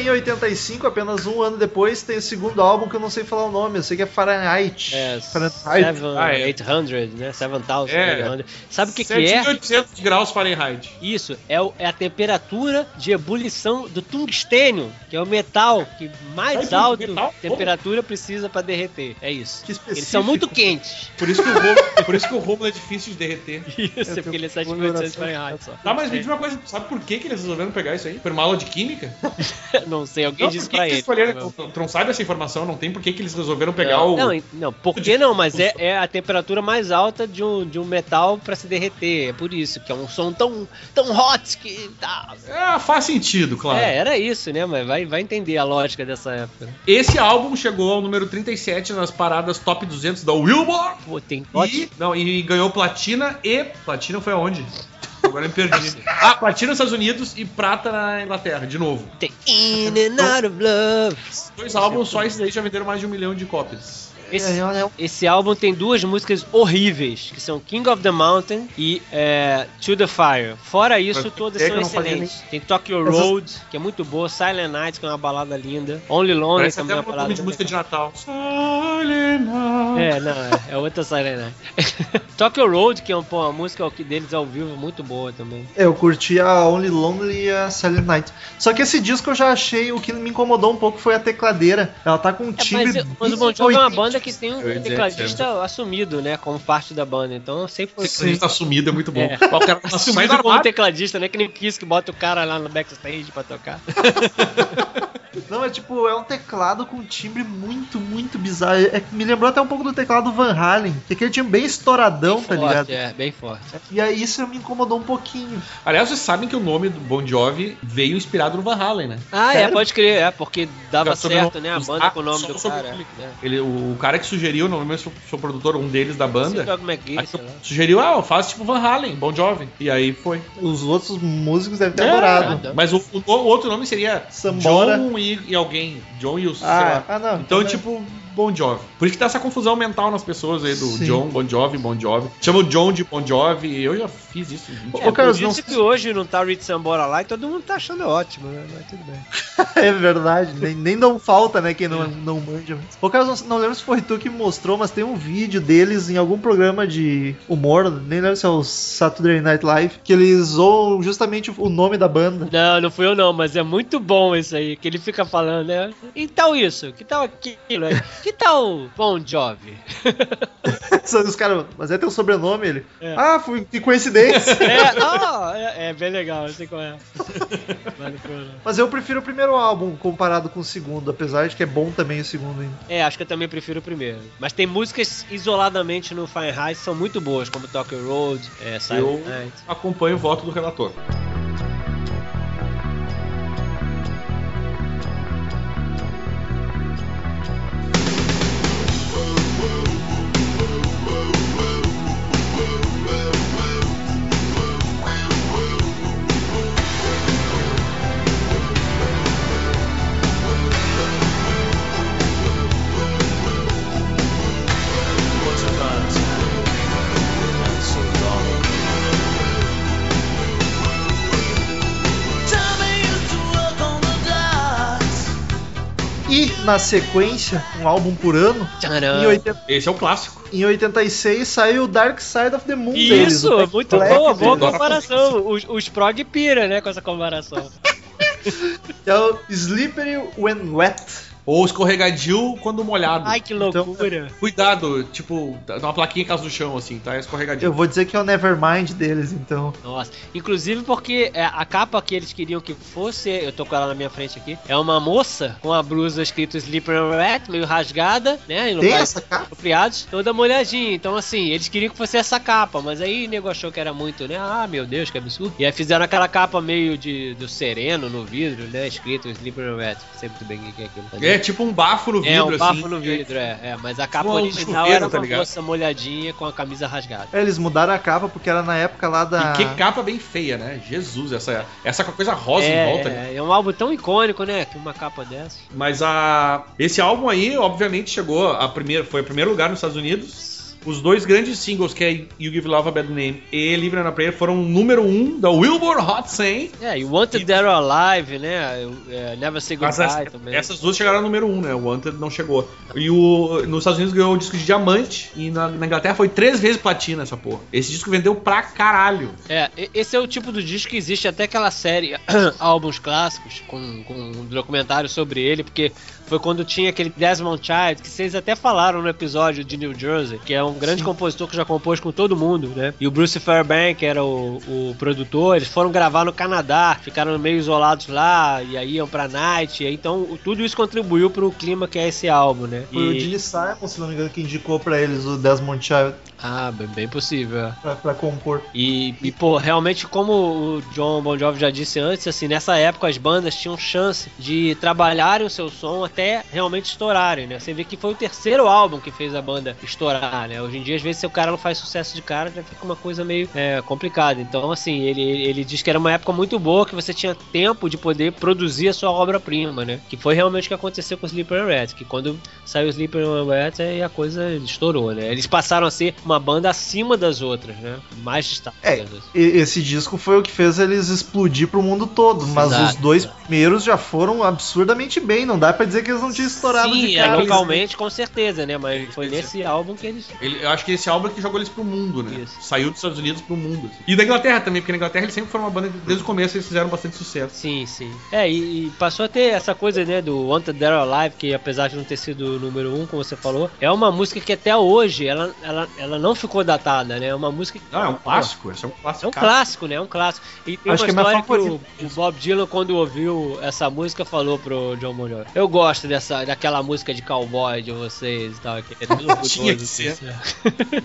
em 85, apenas um ano depois, tem o segundo álbum que eu não sei falar o nome, eu sei que é Fahrenheit. É, Fahrenheit. seven, Ah, é. 800, né? 7,800. É. Sabe o que, que é? 7.800 graus Fahrenheit. Isso, é, o- é a temperatura de ebulição do tungstênio, que é o metal que mais Ai, alto metal? temperatura precisa pra derreter. É isso. Que Eles são muito quentes. Por isso que o Romulo, por isso que o Romulo é difícil de derreter. [laughs] Isso, porque ele é 7.800 Fahrenheit só. Tá, mas me diz uma coisa, sabe por que, que eles resolveram pegar isso aí? Por uma aula de química? [laughs] Não sei, alguém Não, disse pra que ele. escolheram? Tu não sabe essa informação, não tem por que, que eles resolveram pegar não, o. não, não, por que não? Mas é, é a temperatura mais alta de um, de um metal pra se derreter. É por isso, que é um som tão, tão hot que tá. É, faz sentido, claro. É, era isso, né? Mas vai, vai entender a lógica dessa época. Esse álbum chegou ao número 37 nas paradas top 200 da Wilbur. Pô, tem E, não, e ganhou platina e. Platina foi aonde? Agora eu me perdi. ah, platina nos Estados Unidos e prata na Inglaterra, de novo. Tem In and Out of Love. Dois álbuns, só esses aí já venderam mais de um milhão de cópias. Esse, É, olha, esse álbum tem duas músicas horríveis, que são King of the Mountain e é, To the Fire. Fora isso, Mas todas é são excelentes. Tem Tokyo Road, que é muito boa, Silent Night, que é uma balada linda. Only Lonely Parece também é uma um balada de música de. Natal. Silent Night. É, não, é, é outra Silent Night. [laughs] Tokyo Road, que é um, pô, uma música deles ao vivo, muito boa também. É, eu curti a Only Lonely e a Silent Night. Só que esse disco eu já achei, o que me incomodou um pouco foi a tecladeira. Ela tá com um É, timbre. mas, mas o Bon Jovi é uma 80. Banda que tem um tecladista assumido, né, como parte da banda. Então sempre foi... Esse tá sumido, é muito bom. É. O cara Assumido do como tecladista, né? Que nem Kiss que bota o cara lá no backstage pra tocar. [laughs] Não, é tipo, é um teclado com um timbre muito, muito bizarro. É, que me lembrou até um pouco do teclado Van Halen, que é aquele timbre bem estouradão, bem tá forte, ligado? É, bem forte. E aí isso me incomodou um pouquinho. Aliás, vocês sabem que o nome do Bon Jovi veio inspirado no Van Halen, né? Ah, é, Sério? pode crer, é, porque dava o certo, nome né? A banda ah, com o nome do cara. o nome. É. Ele, o cara que sugeriu, normalmente sou, sou produtor, um deles da banda, McGee, sugeriu, ah, faz tipo Van Halen, Bon Jovi. E aí foi. Os outros músicos devem ter É, adorado. nada. Mas o, o- o outro nome seria Sambora. John e, e alguém. John e o, sei Ah, lá. ah, não. Então, é- tipo, Bon Jovi. Por isso que tá essa confusão mental nas pessoas aí do Sim. John, Bon Jovi, Bon Jovi. Chama o John de Bon Jovi. Eu já fiz isso. gente. Ô, Carlos, por não- que hoje não tá Rich Sambora lá e todo mundo tá achando ótimo, né? Mas tudo bem. [laughs] É verdade, nem, nem dão falta, né, quem não, não manja. Ô, Carlos, não, não lembro se foi tu que mostrou, mas tem um vídeo deles em algum programa de humor, nem lembro se é o Saturday Night Live, que eles zoam justamente o nome da banda. Não, não fui eu não, mas é muito bom isso aí, que ele fica falando, né? E tal isso, que tal aquilo, é? [laughs] que tal Bon Jovi? [laughs] Os caras, mas é teu sobrenome ele? É. Ah, foi, que coincidência. É, [laughs] é, é bem legal, eu sei qual é. [laughs] Mas eu prefiro o primeiro álbum comparado com o segundo, apesar de que é bom também o segundo ainda. É, acho que eu também prefiro o primeiro. Mas tem músicas isoladamente no Fahrenheit que são muito boas, como Tokyo Road, é, Silent Eu Night. acompanho o voto do relator. Na sequência, um álbum por ano, Tcharam. em, 80 Esse é o clássico. em 86 saiu Dark Side of the Moon deles. Isso, Black muito Flag boa, boa deles. comparação. Os, os prog pira, né, com essa comparação. [laughs] É o Slippery When Wet. Ou escorregadio quando molhado. Ai, que Então, loucura. Cuidado, tipo, dá uma plaquinha em casa do chão, assim, tá? Escorregadio. Eu vou dizer que é o Nevermind deles, então. Nossa, inclusive porque é, a capa que eles queriam que fosse, eu tô com ela na minha frente aqui, é uma moça com a blusa escrito Sleeper and Rat, meio rasgada, né? Em Tem essa capa? apropriados, toda molhadinha. Então, assim, eles queriam que fosse essa capa, mas aí o nego achou que era muito, né? Ah, meu Deus, que absurdo. E aí fizeram aquela capa meio de do sereno no vidro, né? Escrito Sleeper and Rat. Sei muito bem o que é aquilo. tá É tipo um bafo no vidro, É, um bafo assim. no vidro, é, é. Mas a capa Um original chuveiro, era tá uma ligado? moça molhadinha com a camisa rasgada. É, eles mudaram a capa porque era na época lá da. E que capa bem feia, né? Jesus, essa, essa com a coisa rosa é, em volta. é, é um álbum tão icônico, né? Que uma capa dessa. Mas a esse álbum aí, obviamente, chegou a primeira, foi o primeiro lugar nos Estados Unidos. Os dois grandes singles, que é You Give Love a Bad Name e Living on a Prayer, foram número um da Billboard Hot 100. É, e Wanted Dead or Alive, né? É, Never Say Goodbye essa- também. essas duas chegaram ao número um, né? O Wanted não chegou. E o, nos Estados Unidos ganhou o disco de diamante e na, na Inglaterra foi três vezes platina essa porra. Esse disco vendeu pra caralho. É, e- esse é o tipo do disco que existe até aquela série [clears throat] álbuns clássicos com, com um documentário sobre ele, porque foi quando tinha aquele Desmond Child, que vocês até falaram no episódio de New Jersey, que é um grande compositor que já compôs com todo mundo, né? E o Bruce Fairbank, que era o, o produtor, eles foram gravar no Canadá, ficaram meio isolados lá, e aí iam pra night, e aí, então o- tudo isso contribuiu pro clima que é esse álbum, né? Foi o E- Gene Simon, se não me engano, que indicou pra eles o Desmond Child Ah, bem, bem possível, é. pra, pra compor. E, e, pô, realmente, como o John Bon Jovi já disse antes, assim, nessa época as bandas tinham chance de trabalharem o seu som até realmente estourarem, né? Você vê que foi o terceiro álbum que fez a banda estourar, né? Hoje em dia, às vezes, se o cara não faz sucesso de cara, já fica uma coisa meio é, complicada. Então, assim, ele, ele diz que era uma época muito boa, que você tinha tempo de poder produzir a sua obra-prima, né? Que foi realmente o que aconteceu com o Sleeper and Rat, que quando saiu o Sleeper and Rat, aí a coisa estourou, né? Eles passaram a ser uma banda acima das outras, né? Mais destaque. É, das outras. esse disco foi o que fez eles explodir pro mundo todo, mas Exato, os dois primeiros já foram absurdamente bem, não dá pra dizer que eles não tinham estourado Sim, de é, cara. localmente, com certeza, né? Mas foi nesse álbum que eles. Ele- eu acho que esse álbum é que jogou eles pro mundo, né? Isso. Saiu dos Estados Unidos pro mundo. assim. E da Inglaterra também, porque na Inglaterra eles sempre foram uma banda que desde o começo eles fizeram bastante sucesso. Sim, sim. É, e, e passou a ter essa coisa, né, do Wanted Dead or Alive, que apesar de não ter sido o número um, como você falou, é uma música que até hoje ela, ela, ela não ficou datada, né? É uma música que. Não, é um clássico, esse é um clássico. É um clássico, né? É um clássico. E tem Acho uma que é história que, o, o Bob Dylan, quando ouviu essa música, falou pro John Jovi. Eu gosto dessa, daquela música de cowboy de vocês e tal. Que é [laughs] Tinha que ser. assim.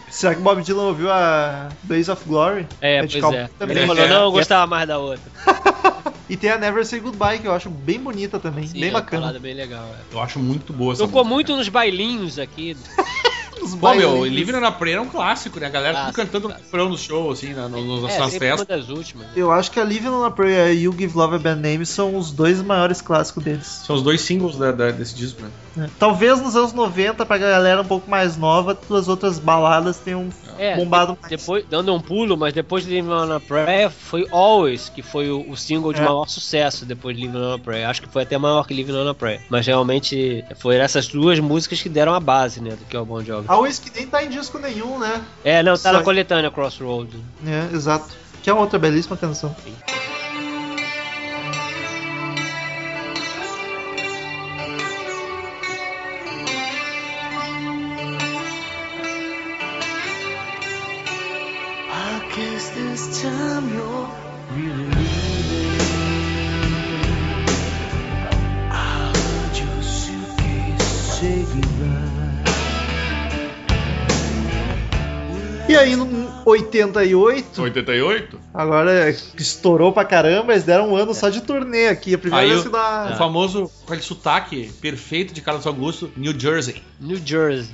[laughs] Será que o Bob Dylan ouviu a Days of Glory? É, de pois Cowboy é. também. Ele É, falou, não, eu é. gostava mais da outra. [laughs] E tem a Never Say Goodbye, que eu acho bem bonita também, Sim, bem é bacana. bem legal. É. Eu acho muito boa essa Tocou música, muito nos bailinhos aqui. Os Pô, meu, bailinhos. Livre na Praia é um clássico, né? A galera Clássico, cantando clássico. refrão no show, assim, na, no, nos- É, nas uma festas. das últimas. Eu acho que a Living on a Prayer e You Give Love a Bad Name são os dois maiores clássicos deles. São os dois singles da- da- desse disco, né? Né? Talvez nos anos 90, pra galera um pouco mais nova, as outras baladas tenham É, bombado mais. Depois, dando um pulo, mas depois de Living on a Prayer foi Always, que foi o, o single de É. maior sucesso depois de Living on a Prayer. Acho que foi até maior que Living on a Prayer. Mas realmente foram essas duas músicas que deram a base, né, do que é o Bon Jovi. A Wiz que nem tá em disco nenhum, né? É, não, tá na Sai. coletânea Crossroads. É, exato. Que é outra belíssima canção. I time you're really E aí, no 88, 88? agora que estourou pra caramba, eles deram um ano só de turnê aqui. A primeira Aí vez o- que dá. O famoso, com aquele sotaque perfeito de Carlos Augusto, New Jersey. New Jersey.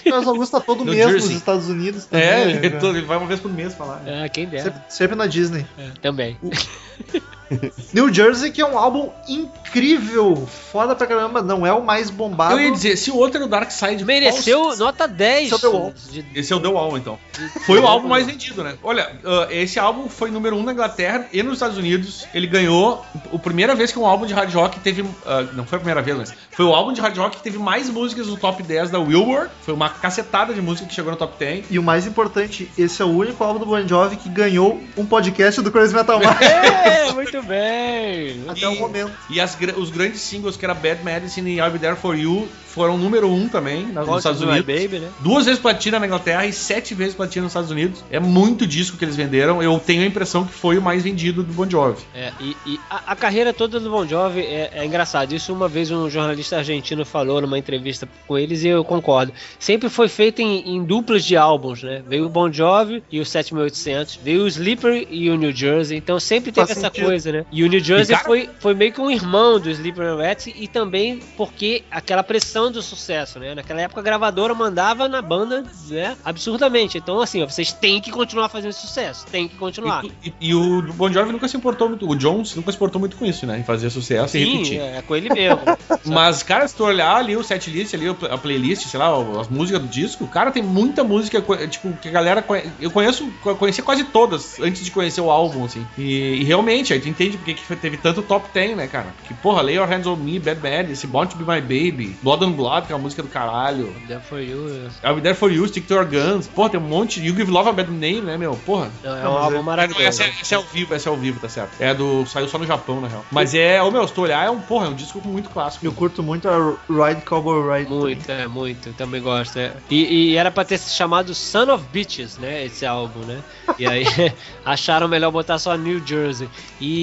O Carlos Augusto tá todo [laughs] mês nos. Estados Unidos. também, É, né, ele, todo- ele vai uma vez por mês falar. né? É, quem dera. Sempre, sempre na Disney. É, também. [laughs] [laughs] New Jersey, que é um álbum incrível, foda pra caramba, não é o mais bombado. Eu ia dizer, se o outro era o Dark Side, Mereceu qual- nota 10. Esse é o The Wall. de- Esse é o The Wall, então. Foi o álbum mais vendido, né? Olha, ah, esse álbum foi número um na Inglaterra e nos Estados Unidos. Ele ganhou a primeira vez que um álbum de hard rock teve. ah, não foi a primeira vez, mas foi o álbum de hard rock que teve mais músicas no top 10 da Billboard. Foi uma cacetada de música que chegou no top 10. E o mais importante, esse é o único álbum do Bon Jovi que ganhou um podcast do Crazy Metal [laughs] Mind É, muito bem. até o momento. E as os grandes singles, que era Bad Medicine e I'll Be There For You, foram número um também nos Gosto Estados Unidos. Baby, né? Duas vezes platina na Inglaterra e sete vezes platina nos Estados Unidos. É muito disco que eles venderam. Eu tenho a impressão que foi o mais vendido do Bon Jovi. É, e, e a, a carreira toda do Bon Jovi é, é engraçado. Isso uma vez um jornalista argentino falou numa entrevista com eles e eu concordo. Sempre foi feito em, em duplas de álbuns, né? Veio o Bon Jovi e o 7800, veio o Sleeper e o New Jersey. Então sempre teve Faz essa sentido. coisa, Jersey, né? E o New Jersey E, cara- foi, foi meio que um irmão do Sleeping Rats e também porque aquela pressão do sucesso, né? Naquela época a gravadora mandava na banda, né? Absurdamente. Então, assim, ó, vocês têm que continuar fazendo sucesso, tem que continuar. E, e- e o Bon Jovi nunca se importou muito, o Jones nunca se importou muito com isso, né? Em fazer sucesso e Sim, repetir. é com ele mesmo. [laughs] Mas, cara, se tu olhar ali o setlist, ali, a playlist, sei lá, as músicas do disco, cara, tem muita música, tipo, que a galera conhe... Eu conheço, co- conheci quase todas antes de conhecer o álbum, assim. E, e realmente, aí tu entende porque que teve tanto top 10, né, cara? Que, porra, Lay Your Hands on Me, Bad Bad, esse Born to Be My Baby, Blood on Blood, que é uma música do caralho. There for you. é. I'll Be There For You, Stick To Your Guns, porra, tem um monte. You Give Love a Bad Name, né, meu? Porra. Não, é Não, um álbum é- maravilhoso. Essa é, essa é ao vivo, essa é ao vivo, tá certo. É do. Saiu só no Japão, na real. Mas é, ô meu, se tu olhar, é um, porra, é um disco muito clássico. Eu curto muito a Ride Cowboy Ride. Muito, é, muito, eu também gosto. é. E, e era pra ter se chamado Son of Bitches, né? Esse álbum, né? E aí [laughs] acharam melhor botar só New Jersey. E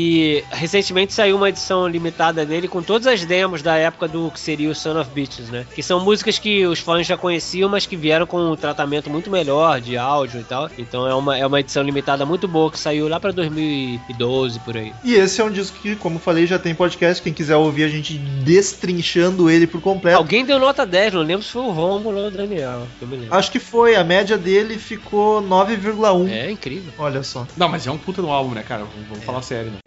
recentemente saiu uma edição limitada dele com todas as demos da época do que seria o Son of Bitches, né? Que são músicas que os fãs já conheciam, mas que vieram com um tratamento muito melhor de áudio e tal. Então é uma, é uma edição limitada muito boa que saiu lá pra 2012 por aí. E esse é um disco que, como falei, já tem podcast. Quem quiser ouvir a gente destrinchando ele por completo. Alguém deu nota 10, não lembro se foi o Romulo ou o Daniel. que Eu me lembro. Acho que foi, a média dele ficou 9,1. É incrível. Olha só. Não, mas é um puta no álbum, né, cara? Vamos, vamos falar sério, né?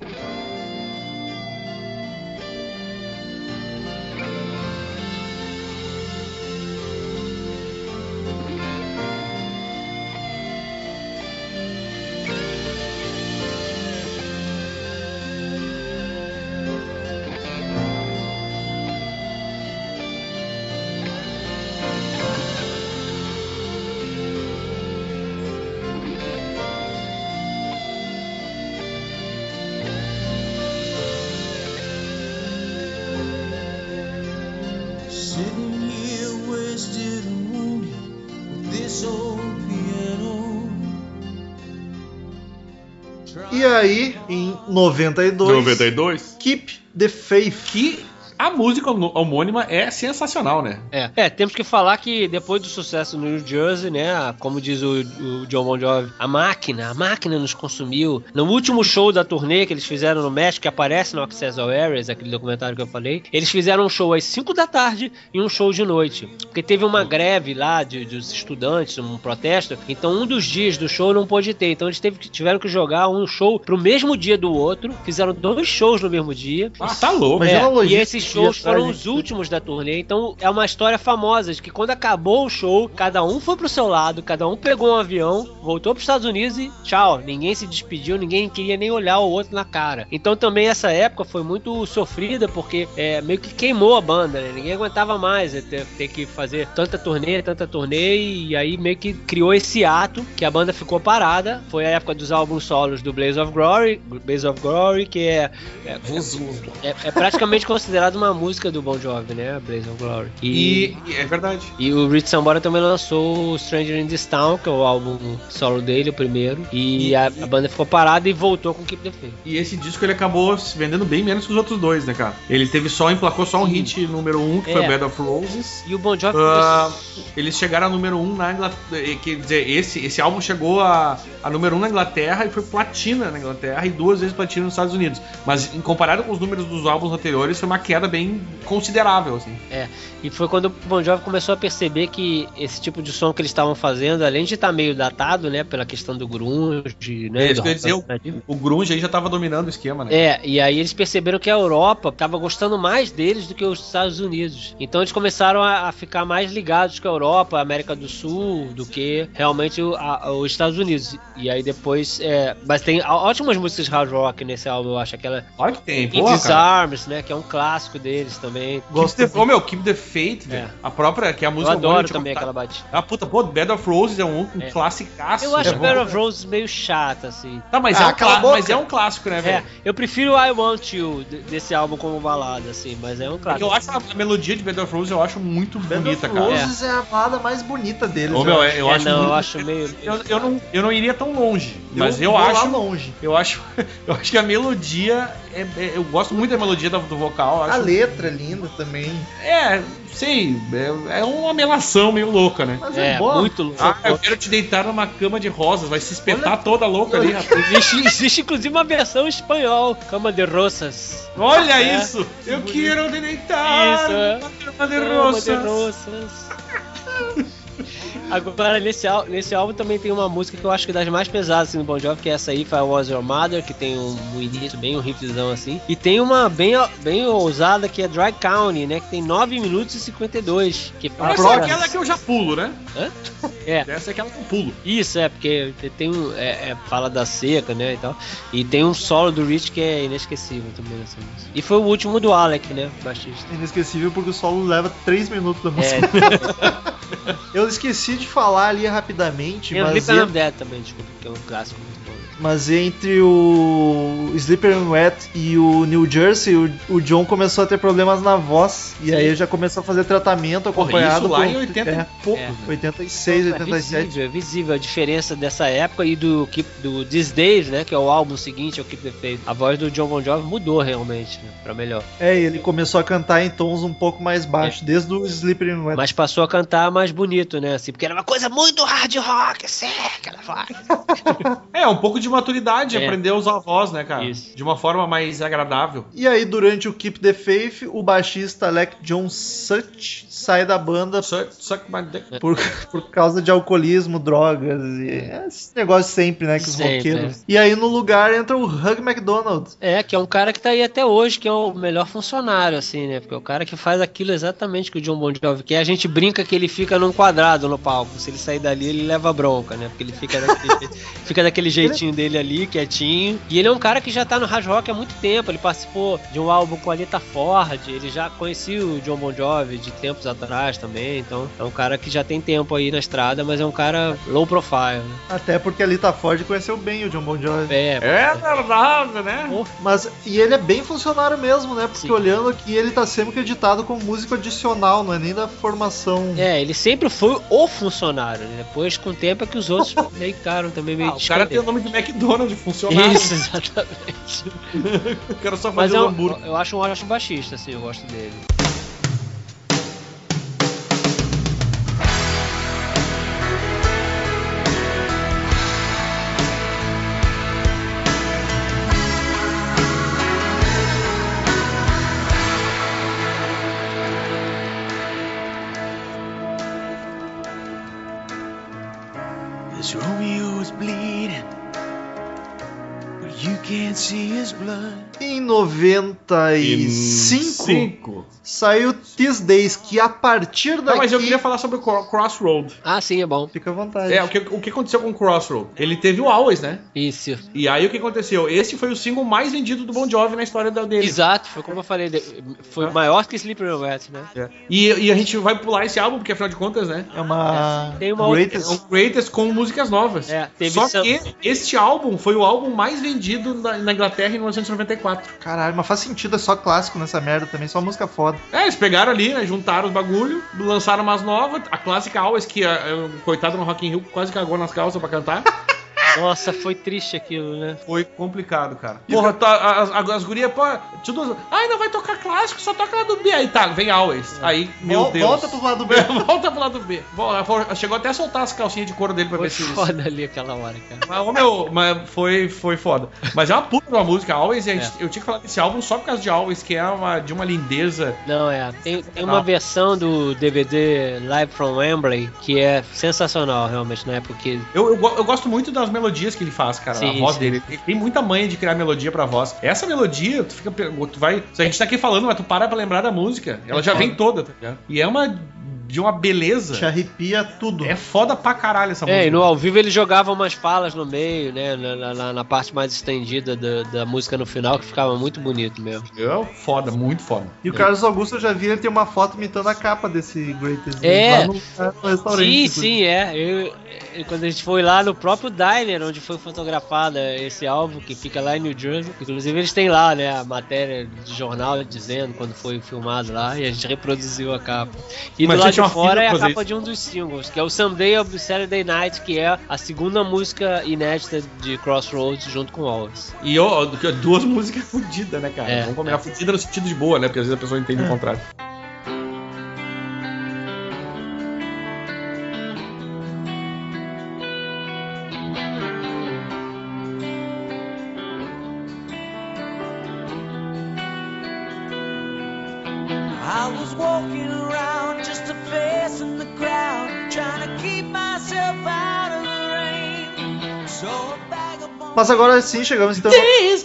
E aí, em 92, 92. Keep the Faith. Que a música homônima é sensacional, né? É, é, temos que falar que depois do sucesso no New Jersey, né, como diz o, o John Bon Jovi, a máquina, a máquina nos consumiu. No último show da turnê que eles fizeram no México, que aparece no Access All Areas, aquele documentário que eu falei, eles fizeram um show às 5 da tarde e um show de noite. Porque teve uma greve lá de, dos estudantes, um protesto, então um dos dias do show não pôde ter. Então eles teve, que- tiveram que jogar um show pro mesmo dia do outro, fizeram dois shows no mesmo dia. Ah, tá louco. Imagina a É, e logística shows foram os últimos da turnê, então é uma história famosa de que quando acabou o show, cada um foi pro seu lado, cada um pegou um avião, voltou pros Estados Unidos e tchau. Ninguém se despediu, ninguém queria nem olhar o outro na cara. Então também essa época foi muito sofrida porque é, meio que queimou a banda, né? Ninguém aguentava mais é, ter, ter que fazer tanta turnê, tanta turnê e aí meio que criou esse ato que a banda ficou parada. Foi a época dos álbuns solos do Blaze of Glory, Blaze of Glory, que é, é, é, é praticamente [laughs] considerado uma música do Bon Jovi, né? Blaze of Glory. E, e é verdade. E o Rich Sambora também lançou o Stranger in This Town, que é o álbum solo dele, o primeiro. E a, a banda ficou parada e voltou com Keep the Faith. E esse disco ele acabou se vendendo bem menos que os outros dois, né, cara? Ele teve só, emplacou só um hit número um, que foi É. Bed of Roses. E o Bon Jovi Ah, eles chegaram a número 1 um na Inglaterra. Quer dizer, esse, esse álbum chegou a, a número 1 um na Inglaterra e foi platina na Inglaterra e duas vezes platina nos Estados Unidos. Mas em comparado com os números dos álbuns anteriores, foi uma queda bem considerável, assim. É, e foi quando o Bon Jovi começou a perceber que esse tipo de som que eles estavam fazendo, além de estar meio datado, né, pela questão do grunge, né, É do rock dizer, o, o grunge aí já tava dominando o esquema, né? É, e aí eles perceberam que a Europa estava gostando mais deles do que os Estados Unidos. Então eles começaram a, a ficar mais ligados com a Europa, a América do Sul, do que realmente o- a- os Estados Unidos. E aí depois. é, mas tem ótimas músicas hard rock nesse álbum, eu acho. Aquela Olha que tem, cara. Disarms, né? Que é um clássico deles também. Keep Gosto the, oh, meu, Keep the Faith, É. velho. A própria, que é a Eu música adoro homônima, também tipo, aquela batida. Ah, puta, pô, Bed of Roses é um, um É. classicaço. Eu acho é bom. Band of Roses meio chata, assim. Tá, mas, Ah, é um cala a clá- boca. mas é um clássico, né, É, velho? eu prefiro I Want You de- desse álbum como balada, assim, mas é um É clássico. eu acho a melodia de Bed of Roses eu acho muito Band bonita, of cara. Roses é. a balada mais bonita deles. Ô, meu, eu é- acho. eu É, não, muito- eu acho meio. Eu, eu, não, eu não iria tão longe, mas eu, acho. longe. Eu acho, [laughs] eu acho que a melodia é, é- eu gosto muito da melodia do, do vocal. eu Acho A letra linda também. É, sei, é, é uma melação meio louca, né? Mas é, É, boa. muito louco. Ah, eu quero te deitar numa cama de rosas, vai se espetar toda louca ali, rapaz. [laughs] Existe, existe inclusive uma versão espanhol, Cama de Rosas. Olha É. isso! Eu quero te deitar Isso, é. numa cama de Cama de rosas. [laughs] Agora, nesse, ál- nesse álbum também tem uma música que eu acho que é das mais pesadas assim, do Bon Jovi, que é essa aí, I Was Your Mother, que tem um, um início bem um riffzão assim. E tem uma bem, bem ousada que é Dry County, né? Que tem 9 minutos e 52. Que Essa é sobre- aquela que eu já pulo, né? Hã? [laughs] É. Essa é aquela que eu pulo. Isso, é, porque tem um. É, é, fala da seca, né? E tal. E tem um solo do Rich que é inesquecível também nessa música. E foi o último do Alec, né? Baixista. Inesquecível porque o solo leva 3 minutos da É, música. [laughs] Eu esqueci de falar ali rapidamente, o mas, Sleep en- Dead também, desculpa, que é um clássico. Mas entre o Sleeper and Wet e o New Jersey, o, o John começou a ter problemas na voz. E aí já começou a fazer tratamento Porra, acompanhado isso lá por- em 80 é, e poucos. É. né? 86, É 87. visível, é visível a diferença dessa época e do, do These Days, né? Que é o álbum seguinte ao Keep the Faith. A voz do John Bon Jovi mudou realmente, né? Pra melhor. É, ele começou a cantar em tons um pouco mais baixos, desde o Sleeper and Wet. Mas passou a cantar mais bonito, né? Assim, porque era uma coisa muito hard rock, assim, aquela voz. É, um pouco de maturidade, É. aprender a usar a voz, né, cara? Isso. De uma forma mais agradável. E aí, durante o Keep the Faith, o baixista Alec John Such sai da banda Suck, suck my dick. por, por causa de alcoolismo, drogas e esse negócio sempre, né, que os Sempre, roqueiros. E aí no lugar entra o Hug McDonald. É, que é um cara que tá aí até hoje, que é o melhor funcionário, assim, né? Porque é o cara que faz aquilo exatamente que o John Bon Jovi quer. A gente brinca que ele fica num quadrado no palco. Se ele sair dali, ele leva bronca, né? Porque ele fica daquele, [laughs] fica daquele jeitinho dele ali, quietinho. E ele é um cara que já tá no hard rock há muito tempo. Ele participou de um álbum com a Lita Ford. Ele já conhecia o John Bon Jovi de tempos atrás também. Então, é um cara que já tem tempo aí na estrada, mas é um cara low profile, né? Até porque a Lita Ford conheceu bem o John Bon Jovi. É, É verdade, né? Mas, e ele é bem funcionário mesmo, né? Porque Sim. olhando aqui, ele tá sempre acreditado como músico adicional, não é nem da formação. É, ele sempre foi o funcionário, né? Depois, com o tempo, é que os outros [laughs] meio ficaram também meio Ah, o cara tem o nome de McDonald's, funcionário. Isso, exatamente. [laughs] O cara só Mas fazer eu, o hambúrguer. eu acho um ótimo baixista, assim, eu gosto dele. 95 Cinco. Saiu These Days, que a partir daqui. Não, mas eu queria falar sobre o Cro- Crossroad. Ah, sim, é bom. Fica à vontade. É, o que, o que aconteceu com o Crossroad? Ele teve o Always, né? Isso. E aí o que aconteceu? Esse foi o single mais vendido do Bon Jovi na história da- dele. Exato, foi como eu falei, foi maior que Sleeper Wet, né? É. E, e a gente vai pular esse álbum, porque afinal de contas, né? É uma. Tem uma greatest. É um greatest com músicas novas. É, teve Só que este álbum foi o álbum mais vendido na, na Inglaterra em 1994. Caralho, mas faz sentido, é só clássico nessa merda também, só música foda. É, eles pegaram ali, né? Juntaram os bagulho, lançaram umas novas. A clássica Always, que é, o coitado no Rock in Rio quase cagou nas calças pra cantar. [laughs] Nossa, foi triste aquilo, né? Foi complicado, cara. Porra, tá, as, as, as gurias, pô, tudo. Ai, não vai tocar clássico, só toca lá do B. Aí tá, vem Always. Aí, meu Vol- Deus. Volta pro lado B. [laughs] Volta pro lado B. Chegou até a soltar as calcinhas de couro dele pra Foi ver se isso. foda ali aquela hora, cara. Mas, ô, meu, mas foi, foi foda. Mas é uma puta uma música, Always, É. eu tinha que falar desse álbum só por causa de Always, que é uma, de uma lindeza. Não, é. Tem, tem uma versão do DVD Live from Wembley que é sensacional, realmente, na época que. Eu, eu, eu gosto muito das melodias que ele faz, cara, Sim, a voz sim. dele. Ele tem muita manha de criar melodia pra voz. Essa melodia, tu fica. Tu vai. A gente tá aqui falando, mas tu para pra lembrar da música. Ela É já vem toda, tá ligado? E é uma. De uma beleza. Te arrepia tudo. É foda pra caralho essa É, música. e no ao vivo ele jogava umas falas no meio, né? Na, na- na parte mais estendida da, da música no final, que ficava muito bonito mesmo. É foda, muito foda. E o Carlos Augusto eu já vi ele tem uma foto imitando a capa desse Greatest. É. Lá no, no restaurante. Sim, inclusive. sim, é. Eu, eu- quando a gente foi lá no próprio diner onde foi fotografada esse álbum, que fica lá em New Jersey, inclusive eles têm lá, né, a matéria de jornal dizendo quando foi filmado lá, e a gente reproduziu a capa. E Mas de fora é a capa de um dos singles, que é o Someday of the Saturday Night, que é a segunda música inédita de Crossroads junto com Always. E ó, duas músicas [laughs] fodidas, né, cara? É. Vamos combinar fodida no sentido de boa, né? Porque às vezes a pessoa entende o contrário. Mas agora sim, chegamos então. Days.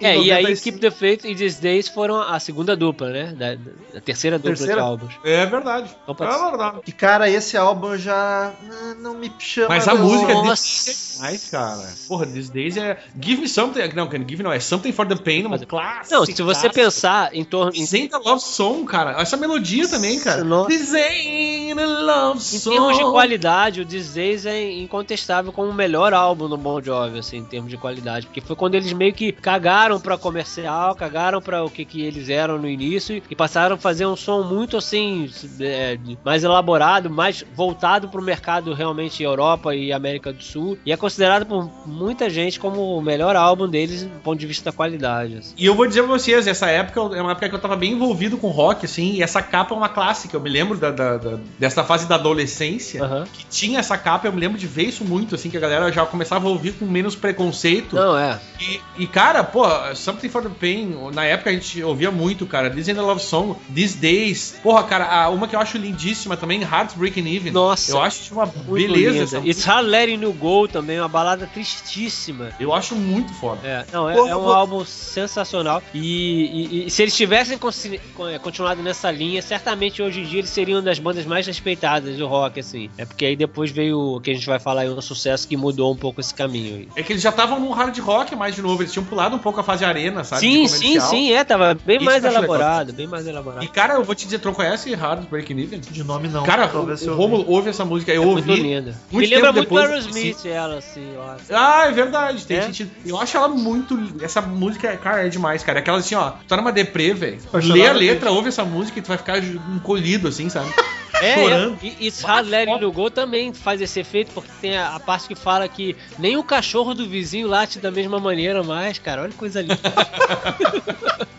É, Em e aí 95. Keep the Faith e These Days foram a segunda dupla, né? Da, da terceira dupla Terceira? de álbuns. É verdade. Então é ser. verdade. E cara, esse álbum já ah, não me chama. Mas a atenção. música Nossa. é demais, cara. Porra, These Days é. Give me something. Não, cara, give não, é Something for the Pain, uma clássica. Não, se você pensar em torno. Em, This ain't a love song, cara. Essa melodia também, cara. Nossa. This ain't a love em song. termos de qualidade, o These Days é incontestável como o melhor álbum do Bon Jovi, assim, em termos de qualidade. Porque foi quando eles meio que cagaram pra comercial, cagaram pra o que, que eles eram no início e passaram a fazer um som muito, assim, é, mais elaborado, mais voltado pro mercado realmente Europa e América do Sul. E é considerado por muita gente como o melhor álbum deles do ponto de vista da qualidade. assim. E eu vou dizer pra vocês, essa época é uma época que eu tava bem envolvido com rock, assim, e essa capa é uma clássica. Eu me lembro da, da- da- dessa fase da adolescência, Aham. que tinha essa capa, eu me lembro de ver isso muito, assim, que a galera já começava a ouvir com menos preconceito. Não, é. E, e, cara, pô, Something for the Pain, na época a gente ouvia muito, cara. This ain't a Love Song, These Days. Porra, cara, uma que eu acho lindíssima também, Heartbreaking Even. Nossa. Eu acho uma Muito beleza essa It's Hard Letting You Go também, uma balada tristíssima. Eu acho muito foda. É, não, é, Porra, é um vou- álbum sensacional. E, e- e se eles tivessem é, continuado nessa linha, certamente hoje em dia eles seriam uma das bandas mais respeitadas do rock, assim. É porque aí depois veio o que a gente vai falar aí, um sucesso que mudou um pouco esse caminho. É que eles já estavam no hard rock mais de novo, eles tinham pulado um pouco a fase arena, sabe? sim, de sim, sim, é, tava bem Isso mais elaborado, bem mais elaborado. E cara, eu vou te dizer, tu conhece Heartbreaking Even? De nome não. Cara, talvez o, o Romulo ouve essa música, eu é ouvi. muito linda. muito Me lembra muito depois, Aerosmith, ela, assim, acho. Ah, é verdade, tem É? sentido. Eu acho ela muito. Essa música, cara, é demais, cara. Aquela assim, ó, tu tá numa deprê, velho. Lê a letra, ouve essa música e tu vai ficar encolhido, assim, sabe? [laughs] É, chorando. é, e It's Hard Letting You Go também faz esse efeito, porque tem a, a parte que fala que nem o cachorro do vizinho late da mesma maneira mais, cara. Olha que coisa linda. [laughs]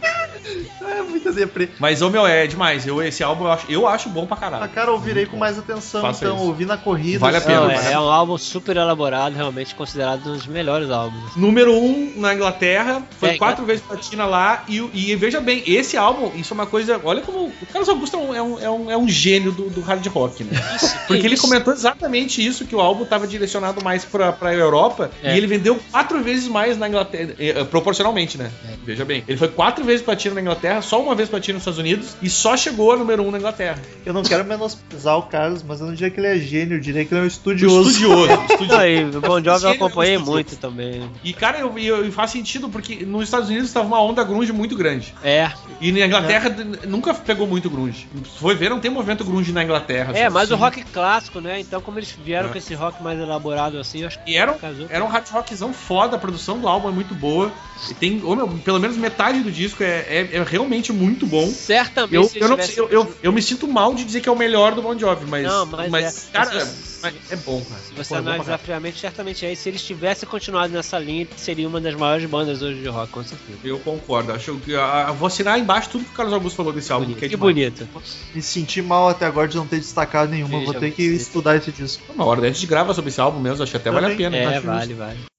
É muita deprê. Mas, ô meu, é demais. Eu, esse álbum eu acho, eu acho bom pra A caralho. cara eu ouvirei com mais atenção, Faça então, isso. ouvi na corrida. Vale a pena, Não, é, é um álbum super elaborado, realmente considerado um dos melhores álbuns. Número 1 um na Inglaterra, foi É, quatro vezes platina lá. E, e veja bem, esse álbum, isso é uma coisa. Olha como. O Carlos Augusto é um, é um, é um, é um gênio do, do hard rock, né? Porque ele isso. comentou exatamente isso, que o álbum estava direcionado mais pra, pra Europa É. e ele vendeu quatro vezes mais na Inglaterra, eh, eh, proporcionalmente, né? É. Veja bem. Ele foi quatro vezes platina na Inglaterra, só uma vez platina nos Estados Unidos e só chegou a número um na Inglaterra. Eu não quero menosprezar o Carlos, mas eu não diria que ele é gênio, eu diria que ele é um estudioso. Estudioso, [laughs] estudioso. E o Bon Jovi eu acompanhei estudioso. muito também. E, cara, eu, eu- e faz sentido, porque nos Estados Unidos estava uma onda grunge muito grande. É, E na Inglaterra d- nunca pegou muito grunge. Se foi ver, não tem movimento grunge na Inglaterra. é, assim. mas o rock clássico, né? Então, como eles vieram É. com esse rock mais elaborado assim, eu acho que E era, um- casou. era um hard rockzão foda, a produção do álbum é muito boa. E tem, ô, meu, pelo menos metade do disco é, é, é realmente muito bom. Certamente Eu, eu, não, eu, eu, eu me sinto mal de dizer que é o melhor do Bon Jovi, mas, Não, mas é. cara, Se mas é bom, cara. Se você Pô, é analisar friamente, certamente é. E se eles tivessem continuado nessa linha, seria uma das maiores bandas hoje de rock, com certeza. Eu concordo. Acho que ah, vou assinar embaixo tudo que o Carlos Augusto falou desse álbum. Bonito. Que é Que bonito. Me senti mal até agora de não ter destacado nenhuma. É Vou ter que estudar esse disco. Uma hora a gente grava sobre esse álbum mesmo, acho que até vale a Também. pena. É, acho vale, vale.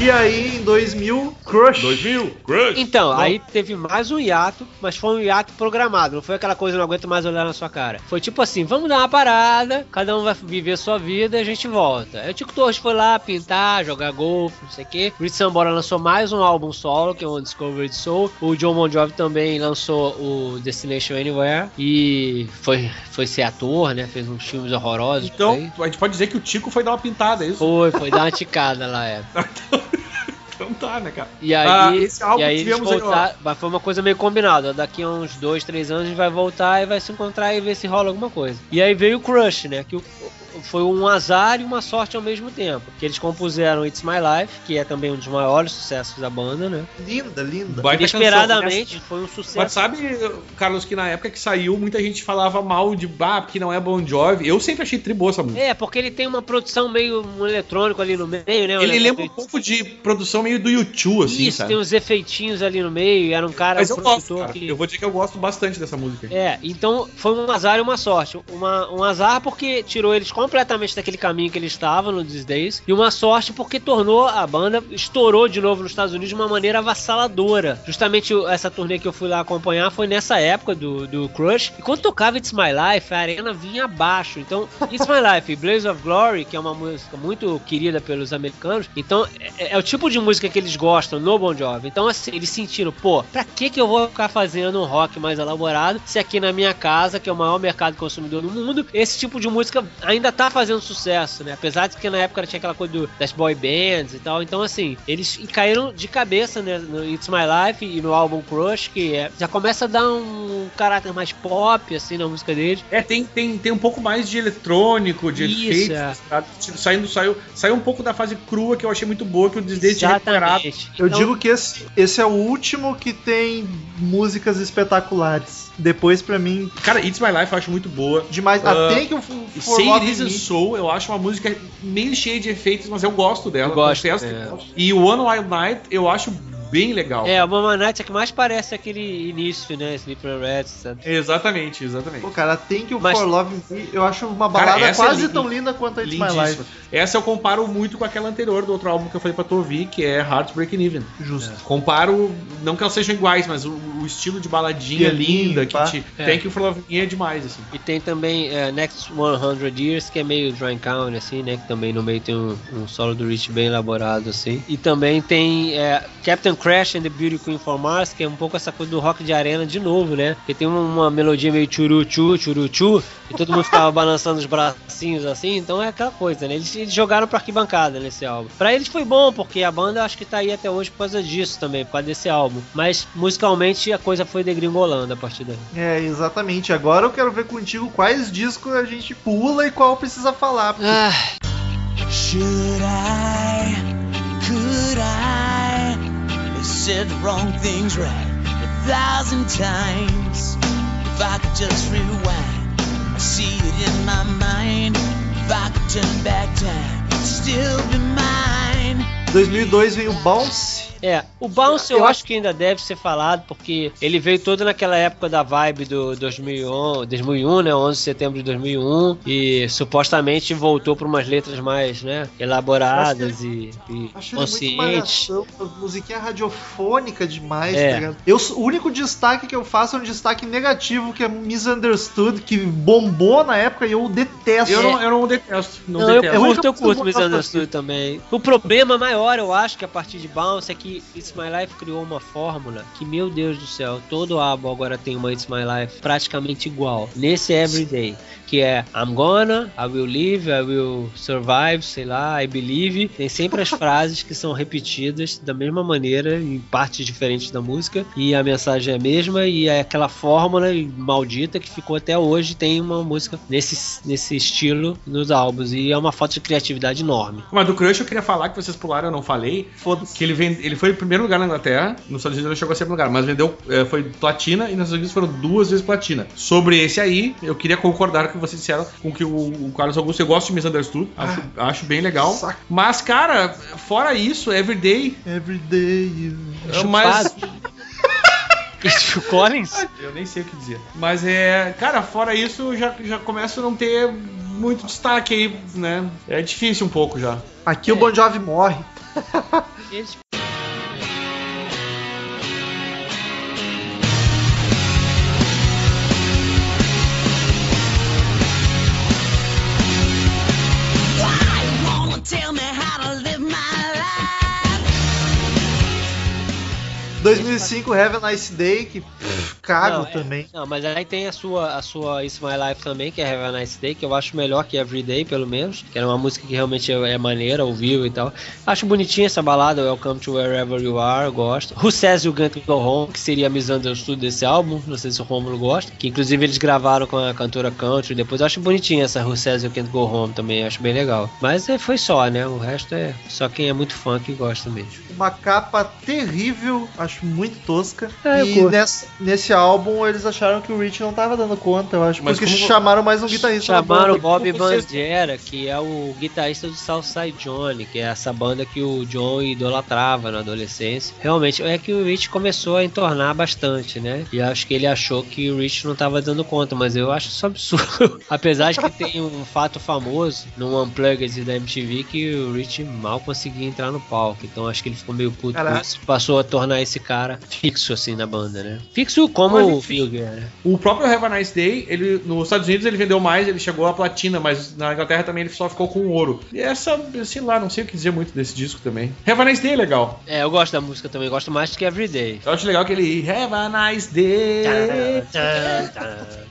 E aí, em 2000, Crush. 2000, Crush. Então, Bom. aí teve mais um hiato, mas foi um hiato programado. Não foi aquela coisa, não aguento mais olhar na sua cara. Foi tipo assim, vamos dar uma parada, cada um vai viver sua vida e a gente volta. Aí o Tico Torres foi lá pintar, jogar golfe, não sei o quê. Rich Sambora lançou mais um álbum solo, que é o Undiscovered Soul. O John Bon Jovi também lançou o Destination Anywhere. E foi, foi ser ator, né? Fez uns filmes horrorosos. Então, a gente pode dizer que o Tico foi dar uma pintada, é isso? Foi, foi dar uma ticada lá, é. [laughs] Né, cara? E aí, Ah, esse álbum e aí eles tivemos aí, ó. voltaram, mas foi uma coisa meio combinada. Daqui a uns dois, três anos a gente vai voltar e vai se encontrar e ver se rola alguma coisa. E aí veio o Crush, né? Que o- foi um azar e uma sorte ao mesmo tempo. Que eles compuseram It's My Life, que é também um dos maiores sucessos da banda, né? Linda, linda. Baita. Inesperadamente foi um sucesso. Mas sabe, Carlos, que na época que saiu, muita gente falava mal de bah, porque não é Bon Jovi. Eu sempre achei triboa essa música. É, porque ele tem uma produção meio um eletrônico ali no meio, né? Ele lembra um pouco de produção meio do YouTube, assim, Isso, sabe? tem uns efeitinhos ali no meio, era um cara Mas eu gosto, produtor cara. que... Eu vou dizer que eu gosto bastante dessa música. É, então foi um azar e uma sorte. Uma, um azar porque tirou eles completamente daquele caminho que eles estavam no These Days, e uma sorte porque tornou a banda, estourou de novo nos Estados Unidos de uma maneira avassaladora. Justamente essa turnê que eu fui lá acompanhar foi nessa época do, do Crush, e quando tocava It's My Life, a arena vinha abaixo. Então, It's My Life e [laughs] Blaze of Glory, que é uma música muito querida pelos americanos, então é, é o tipo de música que eles gostam no Bon Jovi. Então, assim, eles sentiram, pô, pra que que eu vou ficar fazendo um rock mais elaborado se aqui na minha casa, que é o maior mercado consumidor do mundo, esse tipo de música ainda tá fazendo sucesso, né? Apesar de que na época tinha aquela coisa do- das boy bands e tal. Então, assim, eles caíram de cabeça né, no It's My Life e no álbum Crush, que é- já começa a dar um caráter mais pop, assim, na música deles. É, tem, tem, tem um pouco mais de eletrônico, de Isso, efeitos. é. tá? Saindo, saiu, saiu um pouco da fase crua que eu achei muito boa, que o Disney tinha recuperado. Eu Então, digo que esse, esse é o último que tem músicas espetaculares. Depois, pra mim, Cara, It's My Life eu acho muito boa. demais. Ah, Até que o For Say Love It Is Me- and Soul, eu acho uma música meio cheia de efeitos, mas eu gosto dela. Eu gosto, que é. eu. E o One Wild Night eu acho bem legal. É, a Mama Night é que mais parece aquele início, né? Sleeper Reds, sabe? Exatamente, exatamente. Pô, cara, tem que o Mas- For Love Me, eu acho uma Cara, balada essa é quase linda. tão linda quanto a It's My Life. Essa eu comparo muito com aquela anterior do outro álbum que eu falei pra tu ouvir, que é Heartbreaking Even. Justo. Comparo, não que elas sejam iguais, mas o, o estilo de baladinha Pianinho, linda que pá. te, É. tem que o For Love Me é demais, assim. E tem também é, Next 100 Years, que é meio Dry Count, assim, né? Que também no meio tem um, um solo do Rich bem elaborado, assim. E também tem é, Captain Crash and the Beauty Queen for Mars, que é um pouco essa coisa do rock de arena de novo, né? Porque tem uma, uma melodia meio churu-chu, churu-chu, e todo mundo ficava [laughs] balançando os bracinhos assim, então é aquela coisa, né? Eles, eles jogaram pra arquibancada nesse álbum. Pra eles foi bom, porque a banda acho que tá aí até hoje por causa disso também, por causa desse álbum. Mas musicalmente a coisa foi degringolando a partir daí. É, exatamente. Agora eu quero ver contigo quais discos a gente pula e qual precisa falar. porque Ah, Should I? Could I? Said the wrong things right a thousand times. If I could just rewind, I see it in my mind. If I could turn back time, still be mine. 2002 vem o Bounce. É, o Bounce eu, Eu acho que ainda deve ser falado, porque ele veio todo naquela época da vibe do 2001, 2001 né, 11 de setembro de 2001, e supostamente voltou para umas letras mais, né, elaboradas e, e Acho ele muito conscientes. malhação, musiquinha radiofônica demais, É. tá ligado? Eu, o único destaque que eu faço é um destaque negativo, que é Misunderstood, que bombou na época e eu detesto. Eu, não, eu não detesto. Não, Não, eu detesto. É a única curto, eu que curto eu Misunderstood também. O problema maior, eu acho, que a partir de Bounce é que It's My Life criou uma fórmula que, meu Deus do céu, todo álbum agora tem uma It's My Life praticamente igual. Nesse Everyday, que é I'm gonna, I will live, I will survive, sei lá, I believe. Tem sempre as frases que são repetidas da mesma maneira, em partes diferentes da música, e a mensagem é a mesma, e é aquela fórmula maldita que ficou até hoje. Tem uma música nesse, nesse estilo nos álbuns, e é uma falta de criatividade enorme. Mas do Crush eu queria falar que vocês pularam, eu não falei. Que ele, vende, ele foi em primeiro lugar na Inglaterra, nos Estados Unidos ele chegou a ser primeiro lugar, mas vendeu, eh, foi platina e nos Estados Unidos foram duas vezes platina. Sobre esse aí, eu queria concordar com o que vocês disseram, com que o, o Carlos Augusto, eu gosto de Misunderstood, acho, acho bem legal. saco. Mas, cara, fora isso, Everyday Every day you... é o mais. Chupado. Phil Collins? Eu nem sei o que dizer. Mas é. Cara, fora isso, já, já começo a não ter muito destaque aí, né? É difícil um pouco já. Aqui o Bon Jovi morre. 2005, Have a Nice Day, que Chicago Não, é- também. Não, mas aí tem a sua, a sua It's My Life também, que é Have a Nice Day, que eu acho melhor que Everyday, pelo menos. Que era uma música que realmente é, é maneira, ouviu e tal. Acho bonitinha essa balada, Welcome to Wherever You Are, eu gosto. Who Says You Can't Go Home, que seria a Misunderstood desse álbum, não sei se o Romulo gosta. Que inclusive eles gravaram com a cantora country depois. Eu acho bonitinha essa Who Says You Can't Go Home também, acho bem legal. Mas é, foi só, né? O resto é só quem é muito fã que gosta mesmo. Uma capa terrível, acho muito tosca. É, e nesse, nesse álbum eles acharam que o Rich não tava dando conta, eu acho. Mas porque como- chamaram mais um guitarrista Chamaram o. Bob Bandiera, que é o guitarrista do Southside Johnny, que é essa banda que o John idolatrava na adolescência. Realmente, é que o Rich começou a entornar bastante, né? E acho que ele achou que o Rich não tava dando conta, mas eu acho isso absurdo. [laughs] Apesar de que tem um fato famoso no Unplugged da MTV que o Rich mal conseguia entrar no palco. Então acho que ele ficou meio puto com Caraca. isso. Passou a tornar esse cara fixo assim na banda, né? Fixo como Mas, o enfim. O próprio Have a Nice Day, ele, nos Estados Unidos ele vendeu mais, ele chegou à platina, mas na Inglaterra também ele só ficou com ouro. E essa, sei lá, não sei o que dizer muito desse disco também. Have a Nice Day é legal. É, eu gosto da música também, gosto mais do que Everyday. Eu acho legal aquele Have a Nice Day.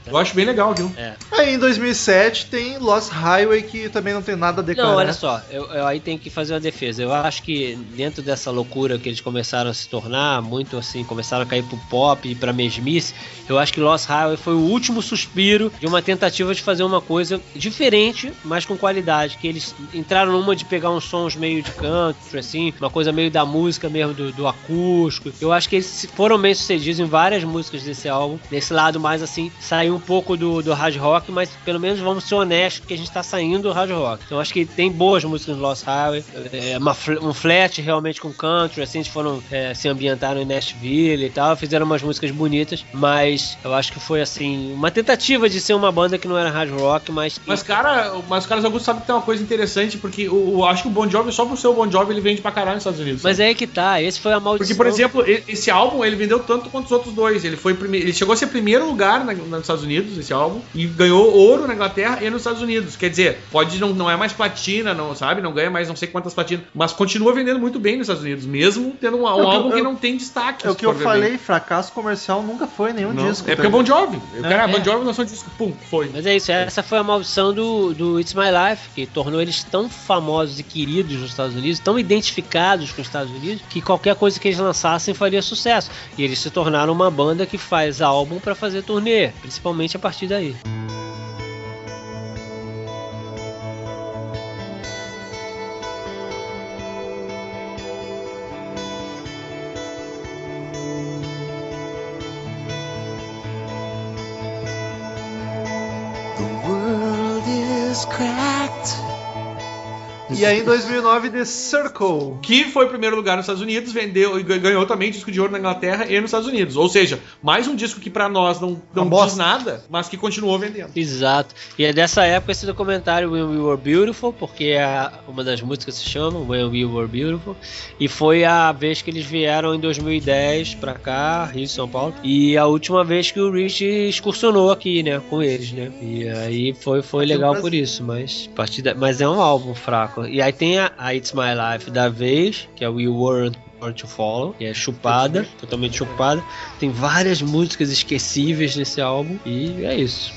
Eu acho bem legal aquilo. É. Aí em 2007 tem Lost Highway, que também não tem nada a declarar. Não, olha só, eu, eu aí tenho que fazer uma defesa. Eu acho que dentro dessa loucura que eles começaram a se tornar, muito assim, começaram a cair pro pop e pra mesmice, eu acho que Lost Highway foi o último suspiro de uma tentativa de fazer uma coisa diferente, mas com qualidade. Que eles entraram numa de pegar uns sons meio de country, assim, uma coisa meio da música mesmo, do, do acústico. Eu acho que eles foram bem sucedidos em várias músicas desse álbum. Nesse lado mais assim, saiu um pouco do, do hard rock, mas pelo menos vamos ser honestos que a gente tá saindo do hard rock. Então acho que tem boas músicas no Lost Highway, é, uma fl- um flat realmente com country, assim, eles foram é, se ambientaram em Nashville e tal, fizeram umas músicas bonitas, mas eu acho que foi assim, uma tentativa de ser uma banda que não era hard rock, mas Mas, cara, mas os caras Augusto sabe que tem uma coisa interessante, porque o, o- acho que o Bon Jovi, só por ser o Bon Jovi, ele vende pra caralho nos Estados Unidos. mas sabe? é aí que tá, esse foi a maldição. Porque, por exemplo, esse álbum ele vendeu tanto quanto os outros dois. Ele foi prime... ele chegou a ser primeiro lugar na- nos Estados Unidos, esse álbum, e ganhou ouro na Inglaterra e nos Estados Unidos. Quer dizer, pode não, não é mais platina, não sabe? Não ganha mais não sei quantas platinas, mas continua vendendo muito bem nos Estados Unidos, mesmo tendo um, um É que álbum eu- que não tem destaque. É o que eu falei, bem. fracasso comercial nunca foi nenhum Não, disco. é porque é o Bon ligado? Jovi. O cara, É. Bon Jovi lançou um disco, pum, foi. Mas é isso, essa foi a maldição do, do It's My Life, que tornou eles tão famosos e queridos nos Estados Unidos, tão identificados com os Estados Unidos, que qualquer coisa que eles lançassem faria sucesso. E eles se tornaram uma banda que faz álbum pra fazer turnê, principalmente a partir daí. E aí em 2009, The Circle. Que foi primeiro lugar nos Estados Unidos, vendeu e ganhou também disco de ouro na Inglaterra e nos Estados Unidos. Ou seja, mais um disco que pra nós não, não Uma bosta. diz nada, mas que continuou vendendo. Exato. E é dessa época esse documentário When We Were Beautiful, porque é uma das músicas se chama When We Were Beautiful. E foi a vez que eles vieram em 2010 pra cá, Rio e São Paulo. E a última vez que o Rich excursionou aqui, né, com eles, né. E aí foi, foi legal por isso, mas, a partir da- mas é um álbum fraco. E aí tem a, a It's My Life da vez, que é We Weren't Born to Follow, que é chupada, totalmente chupada. Tem várias músicas esquecíveis nesse álbum e é isso.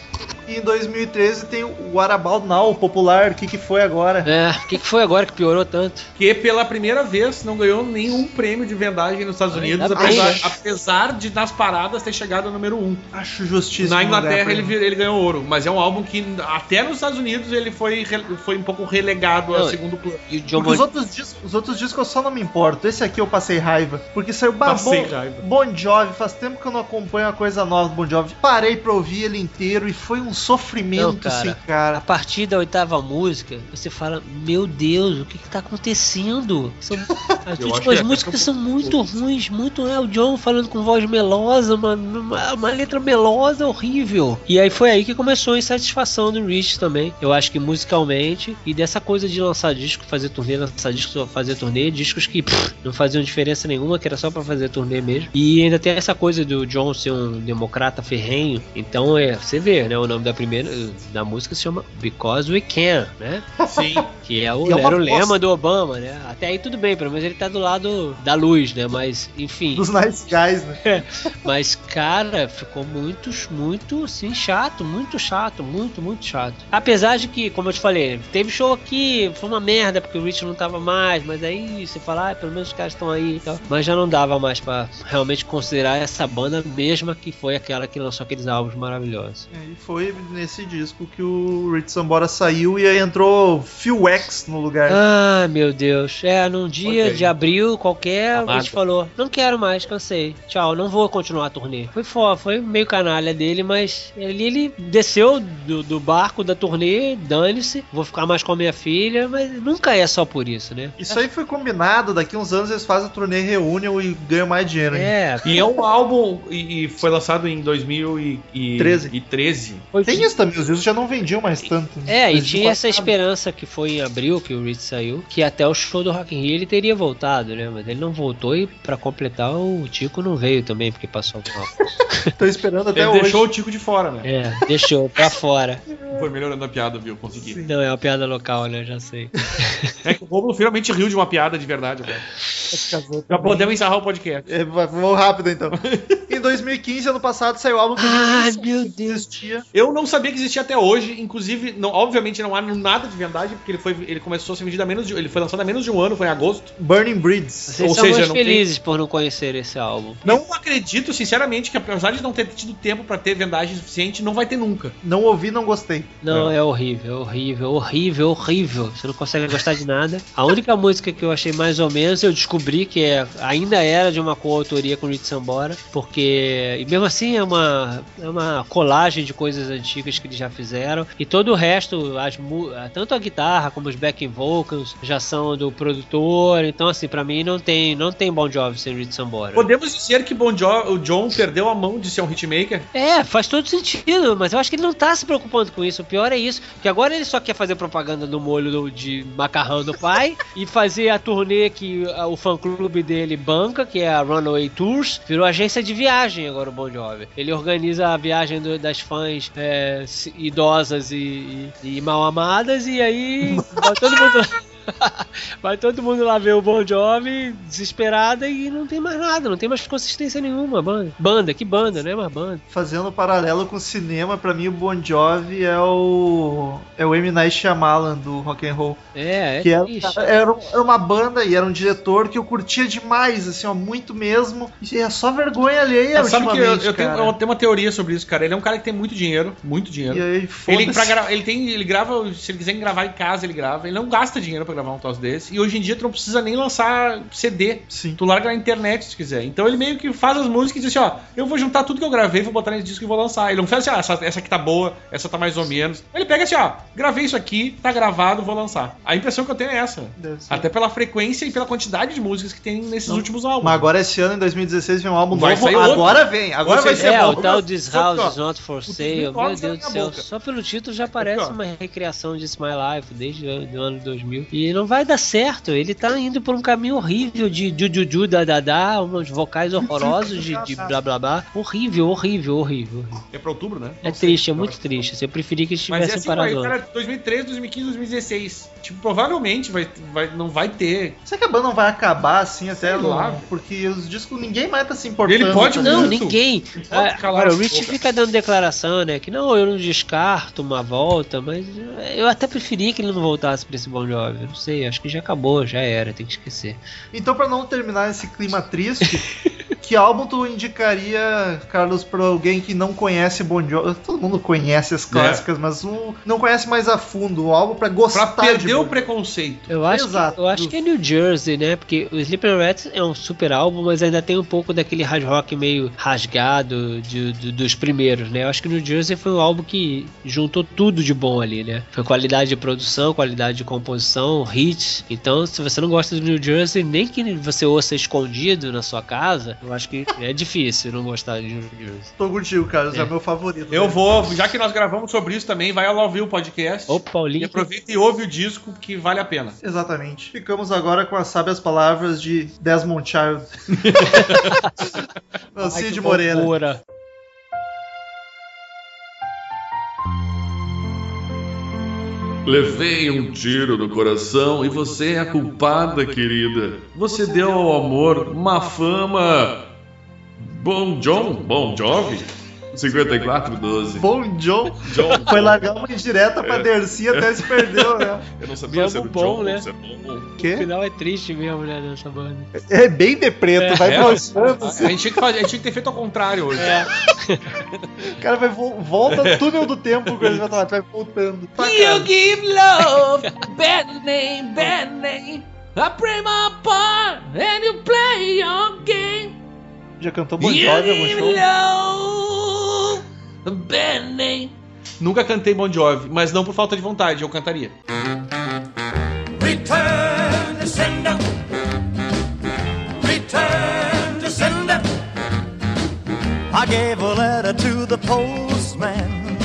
E em 2013 tem o What About Now, popular, o que, que foi agora? É, o que, que foi agora que piorou tanto? Que pela primeira vez não ganhou nenhum prêmio de vendagem nos Estados Unidos, apesar, apesar de nas paradas ter chegado ao número 1. Um. Acho justíssimo. Na Inglaterra ele, ele ganhou ouro, mas é um álbum que até nos Estados Unidos ele foi, foi um pouco relegado Não, a segundo plano. E o John Porque os outros, discos, os outros discos eu só não me importo. Esse aqui eu passei raiva. Porque saiu Passei bon, raiva. Bon Jovi. Faz tempo que eu não acompanho uma coisa nova do Bon Jovi. Parei pra ouvir ele inteiro e foi um sofrimento, Não, cara. assim, A cara. partir da oitava música, você fala, meu Deus, o que que tá acontecendo? São... [laughs] As últimas é músicas são muito ruins, muito é o John falando com voz melosa, uma, uma, uma letra melosa horrível. E aí foi aí que começou a insatisfação do Rich também. Eu acho que musicalmente e dessa coisa de lançar disco, fazer turnê, lançar disco, fazer turnê, discos que pff, não faziam diferença nenhuma, que era só pra fazer turnê mesmo. E ainda tem essa coisa do John ser um democrata ferrenho. Então é, você vê, né, o No da primeira da música se chama Because We Can, né? Sim. Que é o, é era o lema do Obama, né? Até aí tudo bem, pelo menos ele tá do lado da luz, né? Mas, enfim. Dos nice guys, né? [laughs] Mas, cara, ficou muito, muito, assim, chato, muito chato, muito, muito chato. Apesar de que, como eu te falei, teve show aqui, foi uma merda, porque o Rich não tava mais, mas aí você fala, ah, pelo menos os caras estão aí e tal. Mas já não dava mais pra realmente considerar essa banda mesma que foi aquela que lançou aqueles álbuns maravilhosos. E foi nesse disco que o Rich Sambora saiu e aí entrou Phil X no lugar. Ah, meu Deus. É, num dia Ok. de abril qualquer, a Amado. gente falou: não quero mais, cansei. Tchau, não vou continuar a turnê. Foi foda, foi meio canalha dele, mas ele, ele desceu do, do barco da turnê, dane-se, vou ficar mais com a minha filha, mas nunca é só por isso, né? Isso aí foi combinado, daqui uns anos eles fazem a turnê reúnem e ganham mais dinheiro. hein? É, E é um álbum e, e foi lançado em 2013. 13. foi Tem isso também, os discos já não vendiam mais tanto. É, e tinha essa esperança que foi em abril que o Rich saiu, que até o show do Rock in Rio ele teria voltado, né? Mas ele não voltou e pra completar o Tico não veio também porque passou mal. [laughs] Tô esperando até Ele hoje. deixou o Tico de fora, né? É, deixou pra fora. Foi melhorando a piada, viu? Consegui. Não, é uma piada local, né? Já sei. É que o Romulo finalmente riu de uma piada de verdade, velho. Já podemos encerrar o podcast. É, vamos rápido então. [laughs] em 2015, ano passado, saiu o álbum que eu nem Ai, sabia meu Deus. Existia. Eu não sabia que existia até hoje, inclusive, não, obviamente não há nada de verdade, porque ele, foi, ele começou a ser vendido há menos de, ele foi lançado há menos de um ano, foi em agosto. Burning Bridges. Vocês Ou são seja, não tem- felizes por não conhecer esse álbum. Não acredito, sinceramente, que apesar de não ter tido tempo pra ter vendagem suficiente, não vai ter nunca. Não ouvi, não gostei. Não, é horrível, horrível, horrível, horrível. Você não consegue gostar de nada. A única música que eu achei mais ou menos, eu descobri que é, ainda era de uma coautoria com o Rich Sambora, porque. E mesmo assim é uma, é uma colagem de coisas antigas que eles já fizeram. E todo o resto, as, tanto a guitarra como os backing vocals, já são do produtor. Então, assim, pra mim não tem, não tem Bon Jovi sem Rich Sambora. Podemos dizer que bon jo o John perdeu a mão de ser um hitmaker? É, faz todo sentido, mas eu acho que ele não tá se preocupando com isso. O pior é isso, que agora ele só quer fazer propaganda do molho do- de macarrão do pai [laughs] e fazer a turnê que o fã-clube dele banca, que é a Runaway Tours, virou agência de viagem agora o Bon Jovi. Ele organiza a viagem do- das fãs é, idosas e, e- e mal amadas e aí [laughs] todo mundo. [laughs] Vai todo mundo lá ver o Bon Jovi desesperada e não tem mais nada, não tem mais consistência nenhuma, banda. Banda, que banda, não é mais banda. Fazendo paralelo com o cinema, pra mim o Bon Jovi é o é o M Night Shyamalan do rock and roll, É, é que era, era, era uma banda e era um diretor que eu curtia demais, assim, ó, muito mesmo. E é só vergonha alheia É, sabe que eu, eu tenho, eu tenho uma teoria sobre isso, cara. Ele é um cara que tem muito dinheiro, muito dinheiro. E aí, Ele, foda-se. pra gra- ele tem, ele grava, se ele quiser gravar em casa, ele grava. Ele não gasta dinheiro pra gravar um troço desse. E hoje em dia tu não precisa nem lançar CD. Sim. Tu larga na internet se quiser. Então ele meio que faz as músicas e diz assim: ó, eu vou juntar tudo que eu gravei, vou botar nesse disco e vou lançar. Ele não faz assim, ah, essa, essa aqui tá boa, essa tá mais ou menos. Ele pega assim, ó, gravei isso aqui, tá gravado, vou lançar. A impressão que eu tenho é essa. Até pela frequência e pela quantidade de músicas que tem nesses Não. últimos álbuns. Mas agora esse ano, em 2016, vem um álbum Vai novo. sair outro. Agora vem, agora vai ser É, bom. o tal This House is Not For Sale, meu 2009 Deus do céu. boca. Só pelo título já parece uma recriação de It's My Life desde o ano 2000. E não vai dar certo, ele tá indo por um caminho horrível de jujuju, dadadá, uns vocais horrorosos de, de blá blá blá. Horrível, horrível, horrível. É pra outubro, né? É Não sei. triste, é muito triste. assim, Eu preferi que eles Mas é tivessem assim, parado antes. cara, 2013, 2015, 2016. Tipo, provavelmente vai, vai, não vai ter. Será que a banda não vai acabar assim até Sei lá. Porque os discos ninguém mais tá se importando. Ele pode Não, muito. ninguém. pode Ah, Agora, o Rich boca. fica dando declaração, né? Que não, eu não descarto uma volta, mas eu até preferia que ele não voltasse pra esse Bon Jovi. Sei, acho que já acabou, já era, tem que esquecer. Então, pra não terminar esse clima triste, [laughs] que álbum tu indicaria, Carlos, pra alguém que não conhece Bon Jovi? Todo mundo conhece as clássicas, mas um, não conhece mais a fundo. Um álbum pra gostar Pra perder de o Bon- preconceito. Eu acho, Exato. que, eu acho que é New Jersey, né? Porque o Sleeping Rats é um super álbum, mas ainda tem um pouco daquele hard rock meio rasgado de- de- dos primeiros, né? Eu acho que New Jersey foi um álbum que juntou tudo de bom ali, né? Foi qualidade de produção, qualidade de composição, hits. Então, se você não gosta do New Jersey, nem que você ouça escondido na sua casa, eu acho que é difícil não gostar de New Jersey. Tô contigo, Carlos, é, É. o meu favorito. Eu né? vou, já que nós gravamos sobre isso também, vai lá ouvir o podcast. Ô, Paulinho. E aproveita e ouve o disco que vale a pena. Exatamente. Ficamos agora com as sábias palavras de Desmond Child. [laughs] Cid que Moreira. loucura. Levei um tiro no coração e você é a culpada, querida. Você deu ao amor uma fama. Bom John? Bom Jovi? 5412. Bom John. John. [laughs] Foi largar uma indireta pra É. Dercy até se perdeu, né? [laughs] Eu não sabia se era o bom, John né? se é bom. O Quê? final é triste mesmo, né, dessa banda. É bem de preto, vai É, mostrando. a, gente tinha que fazer- a gente tinha que ter feito ao contrário hoje. É. O cara vai vo- volta túnel do tempo, coisa vai vai voltando. You give love, bad name, bad name. I play my part and you play your game. Já cantou Bon Jovi algum show? Name. Nunca cantei Bon Jovi, mas não por falta de vontade, eu cantaria. Return to sender. Return to sender. I gave a letter to the postman.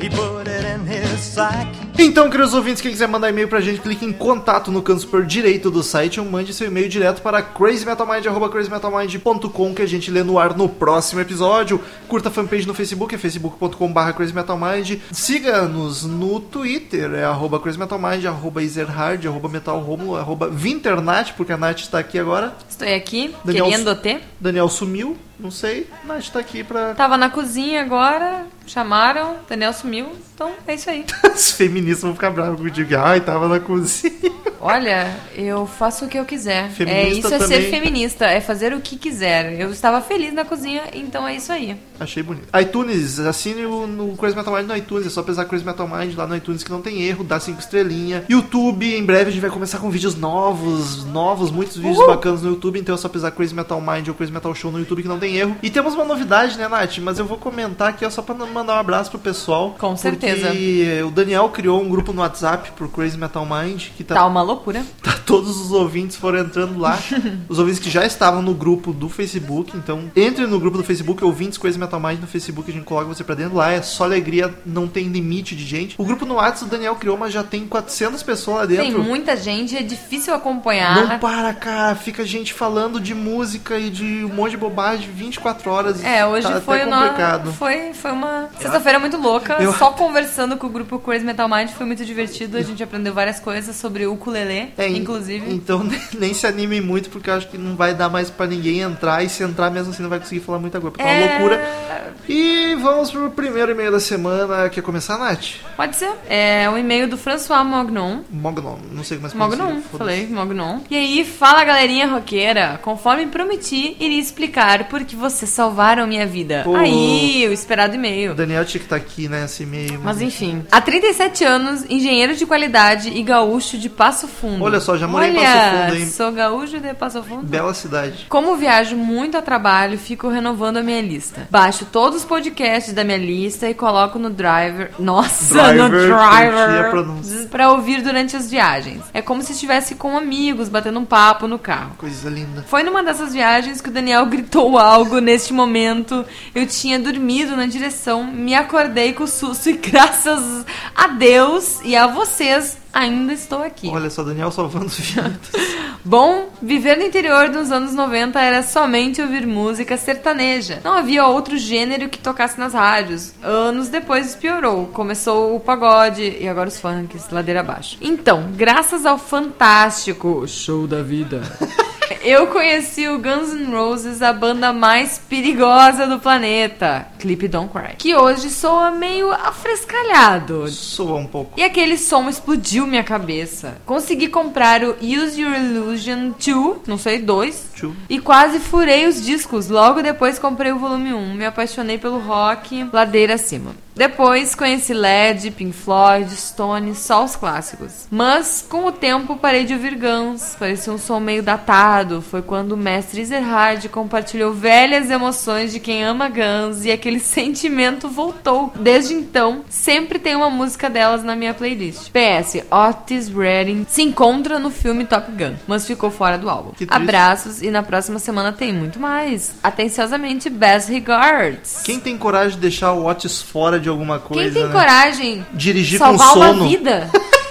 He put it in his sack. Então, queridos ouvintes, quem quiser mandar e-mail pra gente, clique em contato no canto superior direito do site ou mande seu e-mail direto para crazymetalmind.com crazymetalmind.com que a gente lê no ar no próximo episódio. Curta a fanpage no Facebook, é facebook.com.br crazymetalmind. Siga-nos no Twitter, é arroba crazymetalmind, arroba ezerhard, arroba metalromulo, arroba vinternat, porque a Nath está aqui agora. Estou aqui, Daniel- querendo ter. Daniel sumiu, não sei. Nath está aqui pra... Tava na cozinha agora, chamaram, Daniel sumiu, então é isso aí. [laughs] Os feministas vão ficar bravos contigo. Ai, tava na cozinha. Olha, eu faço o que eu quiser. Feminista é isso é também. ser feminista, é fazer o que quiser. Eu estava feliz na cozinha, então é isso aí. Achei bonito. iTunes, assine o, no Crazy Metal Mind no iTunes. É só pesar Crazy Metal Mind lá no iTunes que não tem erro, dá cinco estrelinhas. YouTube, em breve a gente vai começar com vídeos novos, novos, muitos vídeos bacanas no YouTube. Então é só pesar Crazy Metal Mind ou Crazy Metal Show no YouTube que não tem erro. E temos uma novidade, né, Nath? Mas eu vou comentar aqui ó, só pra mandar um abraço pro pessoal. Com certeza. Porque o Daniel criou um grupo no WhatsApp pro Crazy Metal Mind que Tá uma loucura. [laughs] Tá, todos os ouvintes foram entrando lá. [laughs] os ouvintes que já estavam no grupo do Facebook. Então, entre no grupo do Facebook, ouvintes Crazy Metal Mind no Facebook, a gente coloca você pra dentro. Lá é só alegria, não tem limite de gente. O grupo no WhatsApp o Daniel criou, mas já tem 400 pessoas lá Tem dentro. muita gente, é difícil acompanhar. Não para, cara. Fica gente falando de música e de um monte de bobagem 24 horas. É, hoje tá foi, complicado. foi Foi uma sexta-feira muito louca. Eu- Só conversando com o grupo Crazy Metal Mind foi muito divertido. A gente aprendeu várias coisas sobre o ukulele, É, in- inclusive. Então [laughs] nem se animem muito, porque eu acho que não vai dar mais pra ninguém entrar. E se entrar mesmo assim, não vai conseguir falar muita coisa. Porque é uma É, loucura. E vamos pro primeiro e-mail da semana. Quer começar, Nath? Pode ser. É o e-mail do François Mognon. Mognon, não sei como é que Mognon, falei, Mognon. E aí, fala galerinha roqueira. Conforme prometi, iria explicar por que vocês salvaram minha vida. Pô. Aí, o esperado e-mail. O Daniel tinha que estar aqui, né, esse e-mail. Mas enfim. Há 37 anos, engenheiro de qualidade e gaúcho de Passo Fundo. Olha só, já morei em Olha, Passo Fundo, hein? Sou gaúcho de Passo Fundo. Bela cidade. Como viajo muito a trabalho, fico renovando a minha lista. Baixo todos os podcasts da minha lista e coloco no driver. Nossa, no Driver, a driver. Pra ouvir durante as viagens. É como se estivesse com amigos, batendo um papo no carro. Coisa linda. Foi numa dessas viagens que o Daniel gritou algo neste momento. Eu tinha dormido na direção, me acordei com susto [laughs] e graças a Deus e a vocês ainda estou aqui. Olha só, Daniel salvando os viados. [laughs] Bom, viver no interior dos anos 90 era somente ouvir música sertaneja. Não havia outro gênero que tocasse nas rádios. Anos depois piorou. Começou o pagode e agora os funks, ladeira abaixo. Então, graças ao fantástico show da vida. [laughs] Eu conheci o Guns N' Roses, a banda mais perigosa do planeta, Clip Don't Cry, que hoje soa meio afrescalhado, Soa um pouco. e aquele som explodiu minha cabeça. Consegui comprar o Use Your Illusion 2, não sei, 2. Two. E quase furei os discos. Logo depois comprei o volume 1. Me apaixonei pelo rock, ladeira acima. Depois conheci Led, Pink Floyd, Stone, só os clássicos. Mas com o tempo parei de ouvir Guns. Parecia um som meio datado. Foi quando o mestre Ezerhard compartilhou velhas emoções de quem ama Guns e aquele [laughs] sentimento voltou. Desde então, sempre tem uma música delas na minha playlist. PS, Otis Redding se encontra no filme Top Gun, mas ficou fora do álbum. Abraços e na próxima semana tem muito mais. Atenciosamente, Best Regards. Quem tem coragem de deixar o Otis fora de alguma coisa, Quem tem né? coragem Dirigir salvar com uma sono. vida?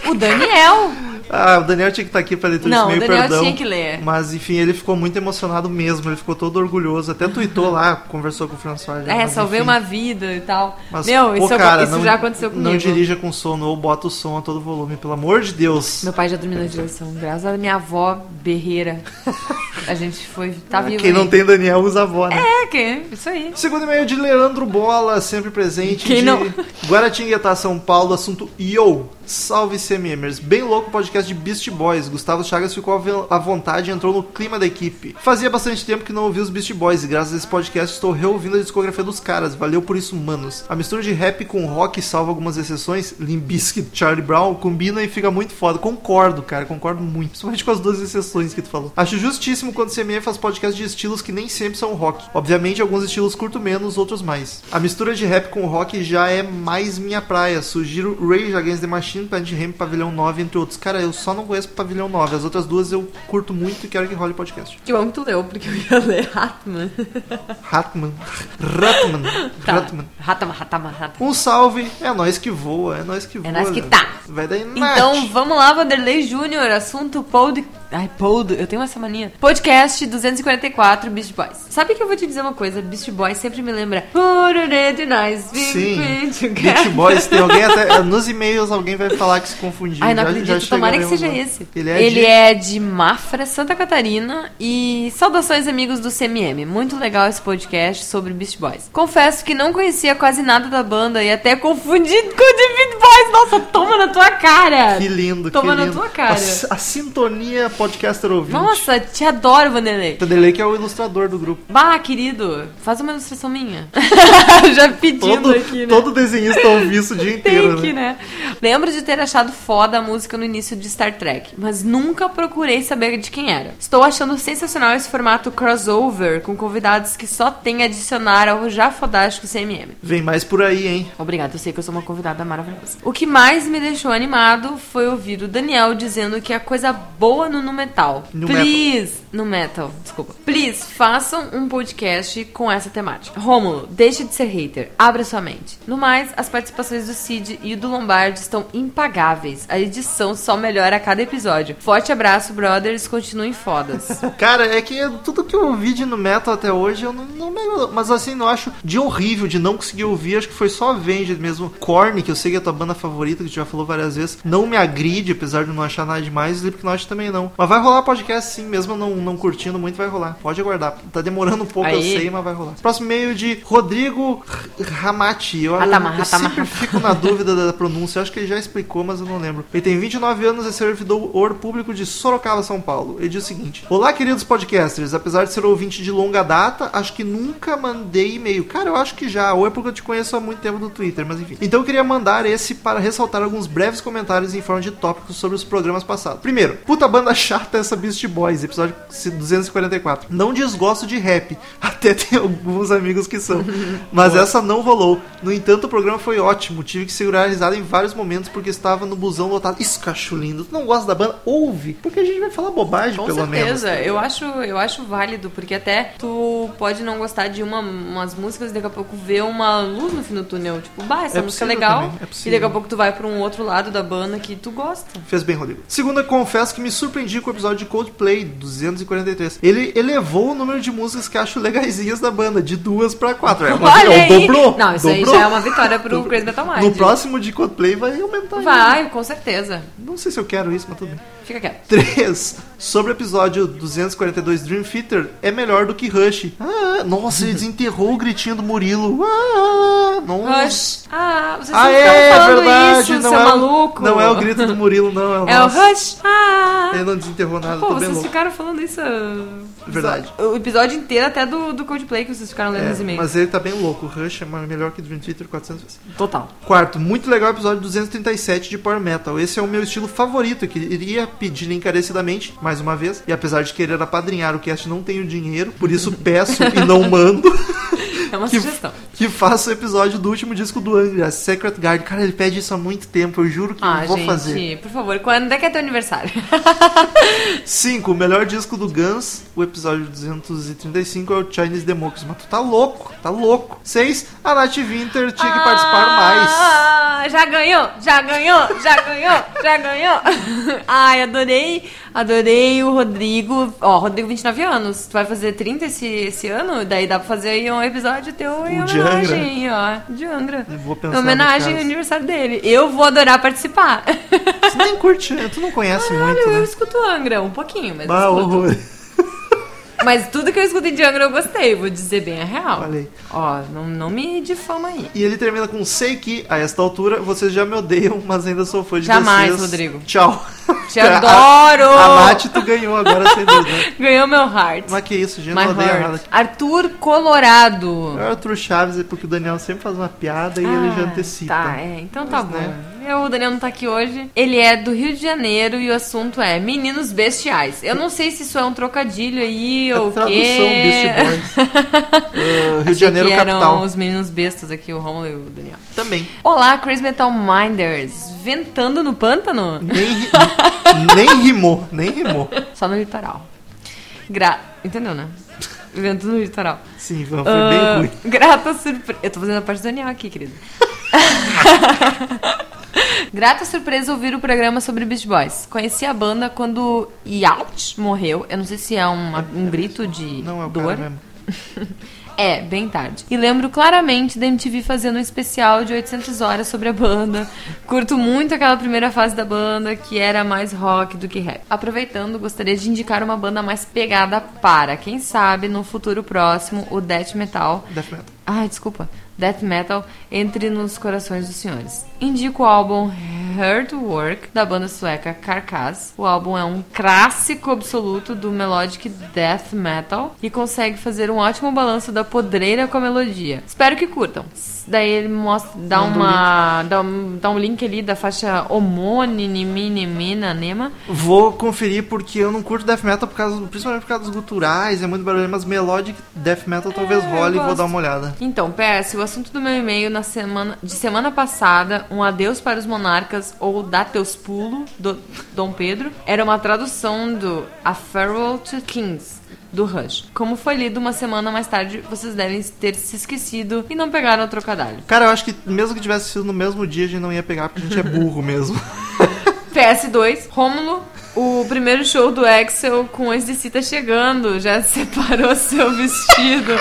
O Daniel. [laughs] Ah, o Daniel tinha que estar aqui pra ler tudo Não, isso, o meio Daniel perdão. tinha que ler. Mas enfim, ele ficou muito emocionado mesmo, ele ficou todo orgulhoso. Até tweetou lá, conversou com o François. já, É, mas, salvei enfim. uma vida e tal. Mas, Meu, pô, isso, cara, isso não- já aconteceu comigo. Não dirija com sono ou bota o som a todo volume, pelo amor de Deus. Meu pai já dormiu na direção. Graças a minha avó berreira. A gente foi. Tá [laughs] vivo. Quem não aí. tem Daniel usa avó, né? É, que? Isso aí. Segundo e-mail de Leandro Bola, sempre presente. Quem de não? Guaratinguetá, São Paulo, assunto Yo. Salve CMMers. Bem louco podcast de Beast Boys. Gustavo Chagas ficou à vontade e entrou no clima da equipe. Fazia bastante tempo que não ouvi os Beast Boys e graças a esse podcast estou reouvindo a discografia dos caras. Valeu por isso, manos. A mistura de rap com rock, salvo algumas exceções, Limbiskit, Charlie Brown, combina e fica muito foda. Concordo, cara, concordo muito. Principalmente com as duas exceções que tu falou. Acho justíssimo quando o CMM faz podcast de estilos que nem sempre são rock. Obviamente, alguns estilos curto menos, outros mais. A mistura de rap com rock já é mais minha praia. Sugiro Rage Against the Machine, Planet Ramp, Pavilhão 9, entre outros. Cara, eu só não conheço Pavilhão 9. As outras duas eu curto muito e quero que role podcast. Que bom que tu leu, porque eu ia ler Hatman. Ratman. Ratman. Tá. Ratman. Ratama, ratama, ratama. Um salve. É nós que voa. É nós que voa. nós que Léo. tá. Vai daí, Então vamos lá, Vanderlei Júnior, assunto pod. Ai, pod, eu tenho essa mania. Podcast 244, Beast Boys. Sabe que eu vou te dizer uma coisa? Beast Boys sempre me lembra. Nice, Sim. Beach Boys, tem alguém até. Nos e-mails alguém vai falar que se confundiu. Ai, não Já- já acredito. chegou Tomara que aí um- seja esse. Ele é Ele de- é de Mafra, Santa Catarina. E saudações, amigos do CMM. Muito legal esse podcast sobre Beast Boys. Confesso que não conhecia quase nada da banda e até confundido com o de Beast Boys. Nossa, toma na tua cara. Que lindo, Toma que na lindo. tua cara. A, a sintonia podcaster ouvinte. Nossa, te adoro, Vanderlei. Tadelei que é o ilustrador do grupo. Bah, querido, faz uma ilustração minha. [laughs] Já pedindo Todo, aqui, né? todo desenhista ouve isso o dia inteiro, Tem que, né? né? Lembro de ter achado foda a música no início de Star Trek, mas nunca procurei saber de quem era. Estou achando sensacional esse formato crossover, com convidados que só tem a adicionar ao já fodástico CMM. Vem mais por aí, hein? Obrigada, eu sei que eu sou uma convidada maravilhosa. O que mais me deixou animado foi ouvir o Daniel dizendo que a coisa boa no nu metal. No Please, no metal, desculpa. Please, façam um podcast com essa temática. Rômulo, deixe de ser hater. Abra sua mente. No mais, as participações do Cid e do Lombardi estão impagáveis. A edição só melhora a cada episódio. Forte abraço, brothers. Continuem fodas. [laughs] Cara, é que tudo que eu ouvi de no metal até hoje, eu não, não me agradou. Mas assim, não acho de horrível, de não conseguir ouvir. Acho que foi só Avenged mesmo. Korn, que eu sei que é a tua banda favorita, que tu já falou várias vezes. Não me agride, apesar de não achar nada demais. Slipknot também não. Mas vai rolar podcast sim, mesmo eu não, não curtindo muito, vai rolar. Pode aguardar. Tá demorando um pouco, eu Aí. sei, mas vai rolar. Próximo e-mail de Rodrigo Ramati. Eu, Ratama, eu Ratama, sempre fico na dúvida da pronúncia. Eu acho que ele já explicou, mas eu não lembro. Ele tem 29 anos e é servidor público de Sorocaba, São Paulo. Ele diz o seguinte: Olá, queridos podcasters. Apesar de ser ouvinte de longa data, acho que nunca mandei e-mail. Cara, eu acho que já. Ou é porque eu te conheço há muito tempo do Twitter, mas enfim. Então eu queria mandar esse para ressaltar alguns breves comentários em forma de tópicos sobre os programas passados. Primeiro, puta banda chata essa Beast Boys, episódio 244. Não desgosto de rap, [laughs] até tem alguns amigos que são. Mas essa não rolou. No entanto, o programa foi ótimo. Tive que segurar a risada em vários momentos porque estava no busão lotado. Isso, cacho lindo. Tu não gosta da banda? Ouve. Porque a gente vai falar bobagem, Com pelo menos. certeza, eu acho, eu acho válido, porque até tu pode não gostar de uma, umas músicas e daqui a pouco ver uma luz no fim do túnel. Tipo, bah, essa É música é legal. é e daqui a pouco tu vai pra um outro lado da banda que tu gosta. Fez bem, Rodrigo. Segunda, confesso que me surpreendi com o episódio de Coldplay 243. Ele elevou o número de músicas que acho legaisinhas da banda, de duas pra quatro. É, uma, Olha é, aí! dobrou. Não, isso dobrou. aí já é uma vitória pro. Crazy Metal Mind. No próximo de Coldplay vai aumentar. ainda. Vai, com certeza. Não sei se eu quero isso, mas tudo bem. Fica quieto. 3. Sobre o episódio 242 Dream Theater, é melhor do que Rush. Ah, nossa, ele [laughs] desenterrou o gritinho do Murilo. Ah, nossa. Rush. Ah, vocês Ah, não é, ficaram falando verdade. isso, não seu é, maluco. O, não é o grito do Murilo, não. É o, [laughs] É o. Rush. Ah. Ele não desenterrou nada, Pô, tô bem vocês louco. ficaram falando isso. Verdade. O episódio inteiro até do, do Coldplay que vocês ficaram lendo É, nos e-mails. mas ele tá bem louco. O Rush é melhor que o Dream Theater 400 vezes. Total. Quarto, muito legal o episódio 237 de Power Metal. Esse é o meu estilo favorito, que iria pedir encarecidamente, mais uma vez. E apesar de querer apadrinhar o cast, não tenho dinheiro, por isso peço e não mando. [laughs] É uma [laughs] que, sugestão. que faça o episódio do último disco do Angra, Secret Guard. Cara, ele pede isso há muito tempo, eu juro que Ah, eu vou gente, fazer. por favor, quando é que é teu aniversário? [laughs] 5. O melhor disco do Guns, o episódio 235 é o Chinese Democracy. Mas tu tá louco, tá louco. 6. A Nath Winter tinha que participar mais. Ah, já ganhou, já ganhou, já ganhou, já ganhou. Ai, adorei, adorei o Rodrigo. Ó, Rodrigo, 29 anos. Tu vai fazer 30 esse, esse ano? Daí dá pra fazer aí um episódio teu em homenagem, ó. De Angra. Eu vou pensar Em homenagem ao aniversário dele. Eu vou adorar participar. Tu nem curte, tu não conhece Caralho, muito, eu né? escuto Angra um pouquinho, mas Ah, horror. Mas tudo que eu escutei de Angra eu gostei, vou dizer bem a real. Aí. Ó, não, não me difama aí. E ele termina com sei que, a esta altura, vocês já me odeiam, mas ainda sou fã de Jamais, vocês. Rodrigo. Tchau. Te [laughs] adoro! A, a Nath, tu ganhou agora, sem dúvida. [laughs] Ganhou meu heart. Mas que isso, gente, My não odeia nada. Arthur Colorado. É o Arthur Chaves, é porque o Daniel sempre faz uma piada e ele já antecipa. Tá, é, então tá Mas, bom. né? Eu, o Daniel não tá aqui hoje. Ele é do Rio de Janeiro e o assunto é Meninos Bestiais. Eu não sei se isso é um trocadilho aí É ou o tradução, quê. Boys. Uh, [laughs] Rio de Janeiro, que capital. eram os meninos bestas aqui, o Romulo e o Daniel. Também. Olá, Crazy Metal Minders. Ventando no pântano? Nem, nem rimou, nem rimou. Só no litoral. Gra... Entendeu, né? Ventando no litoral. Sim, foi bem Ah, ruim. Grata surpresa. Eu tô fazendo a parte do Daniel aqui, querido. [laughs] Grata surpresa ouvir o programa sobre Beast Boys. Conheci a banda quando Yacht morreu. Eu não sei se é uma- um grito de Não é o dor. [laughs] É, bem tarde. E lembro claramente da MTV fazendo um especial de 800 horas sobre a banda. Curto muito aquela primeira fase da banda, que era mais rock do que rap. Aproveitando, gostaria de indicar uma banda mais pegada para, quem sabe, no futuro próximo, o Death Metal. Death Metal. Ai, desculpa. Death Metal entre nos corações dos senhores. Indico o álbum Hurt Work da banda sueca Carcass. O álbum é um clássico absoluto do melodic death metal e consegue fazer um ótimo balanço da podreira com a melodia. Espero que curtam. Daí ele mostra, dá Manda um uma, dá um, dá um link ali da faixa Homônima Nema. Vou conferir porque eu não curto death metal por causa, principalmente por causa dos guturais, é muito barulho, mas melodic death metal talvez É, role e vou dar uma olhada. Então, PS, o assunto do meu e-mail na semana, de semana passada, um adeus para os monarcas ou dá teus pulo, do Dom Pedro, era uma tradução do A Farewell to Kings, do Rush. Como foi lido uma semana mais tarde, vocês devem ter se esquecido e não pegaram o trocadilho. Cara, eu acho que mesmo que tivesse sido no mesmo dia, a gente não ia pegar porque a gente é burro mesmo. [laughs] PS2, Rômulo, o primeiro show do Axel com esse DC tá chegando, já [laughs] separou seu vestido.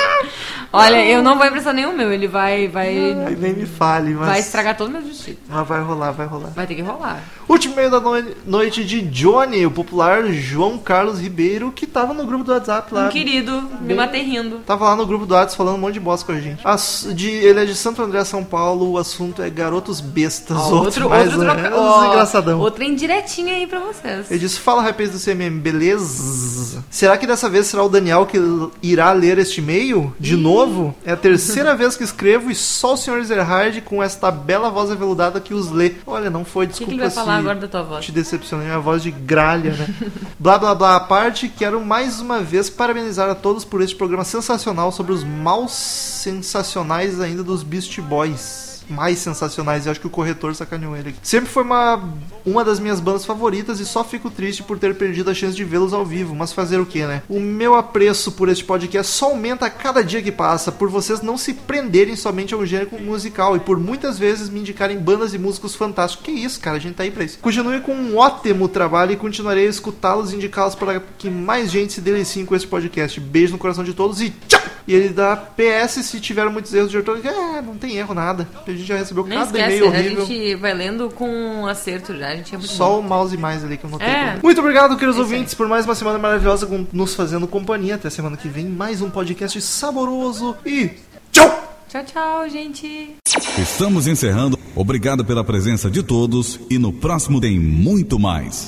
Olha, eu não vou emprestar nenhum meu, ele vai vai Ai, nem me fale, mas. vai estragar todo meu vestido. Mas vai rolar, vai rolar. Vai ter que rolar. Último meio da noi- noite de Johnny, o popular João Carlos Ribeiro, que tava no grupo do WhatsApp lá. Um querido, me Bem- matei rindo. Tava lá no grupo do WhatsApp falando um monte de bosta com a gente. As- de, ele é de Santo André, São Paulo. O assunto é garotos bestas. Ó, outro, mais outro ou troca... menos ó, engraçadão. Outra indiretinha aí pra vocês. Ele disse: Fala, rapaz do CMM, beleza? Será que dessa vez será o Daniel que irá ler este e-mail? De novo? É a terceira [laughs] vez que escrevo e só o Sr. Zerhard com esta bela voz aveludada que os lê. Olha, não foi, O que, que desculpa ele vai falar agora da tua voz? te decepcionei, minha voz de gralha, né? [laughs] blá blá blá à parte, quero mais uma vez parabenizar a todos por este programa sensacional sobre os maus sensacionais ainda dos Beast Boys. Mais sensacionais, eu acho que o corretor sacaneou ele. Sempre foi uma, uma das minhas bandas favoritas e só fico triste por ter perdido a chance de vê-los ao vivo. Mas fazer o que, né? O meu apreço por este podcast só aumenta a cada dia que passa, por vocês não se prenderem somente a um gênero musical e por muitas vezes me indicarem bandas e músicos fantásticos. Que isso, cara, a gente tá aí pra isso. Continue com um ótimo trabalho e continuarei a escutá-los e indicá-los para que mais gente se delicie com esse podcast. Beijo no coração de todos e tchau! E ele dá PS se tiveram muitos erros de ortografia. É, não tem erro nada. A gente já recebeu Nem cada esquece, e-mail a horrível. gente vai lendo com um acerto já. A gente é muito Só bom. o mouse mais ali que eu notei. É. também. Muito obrigado, queridos É ouvintes, por mais uma semana maravilhosa com- nos fazendo companhia. Até semana que vem, mais um podcast saboroso e tchau! Tchau, tchau, gente. Estamos encerrando. Obrigado pela presença de todos e no próximo tem muito mais.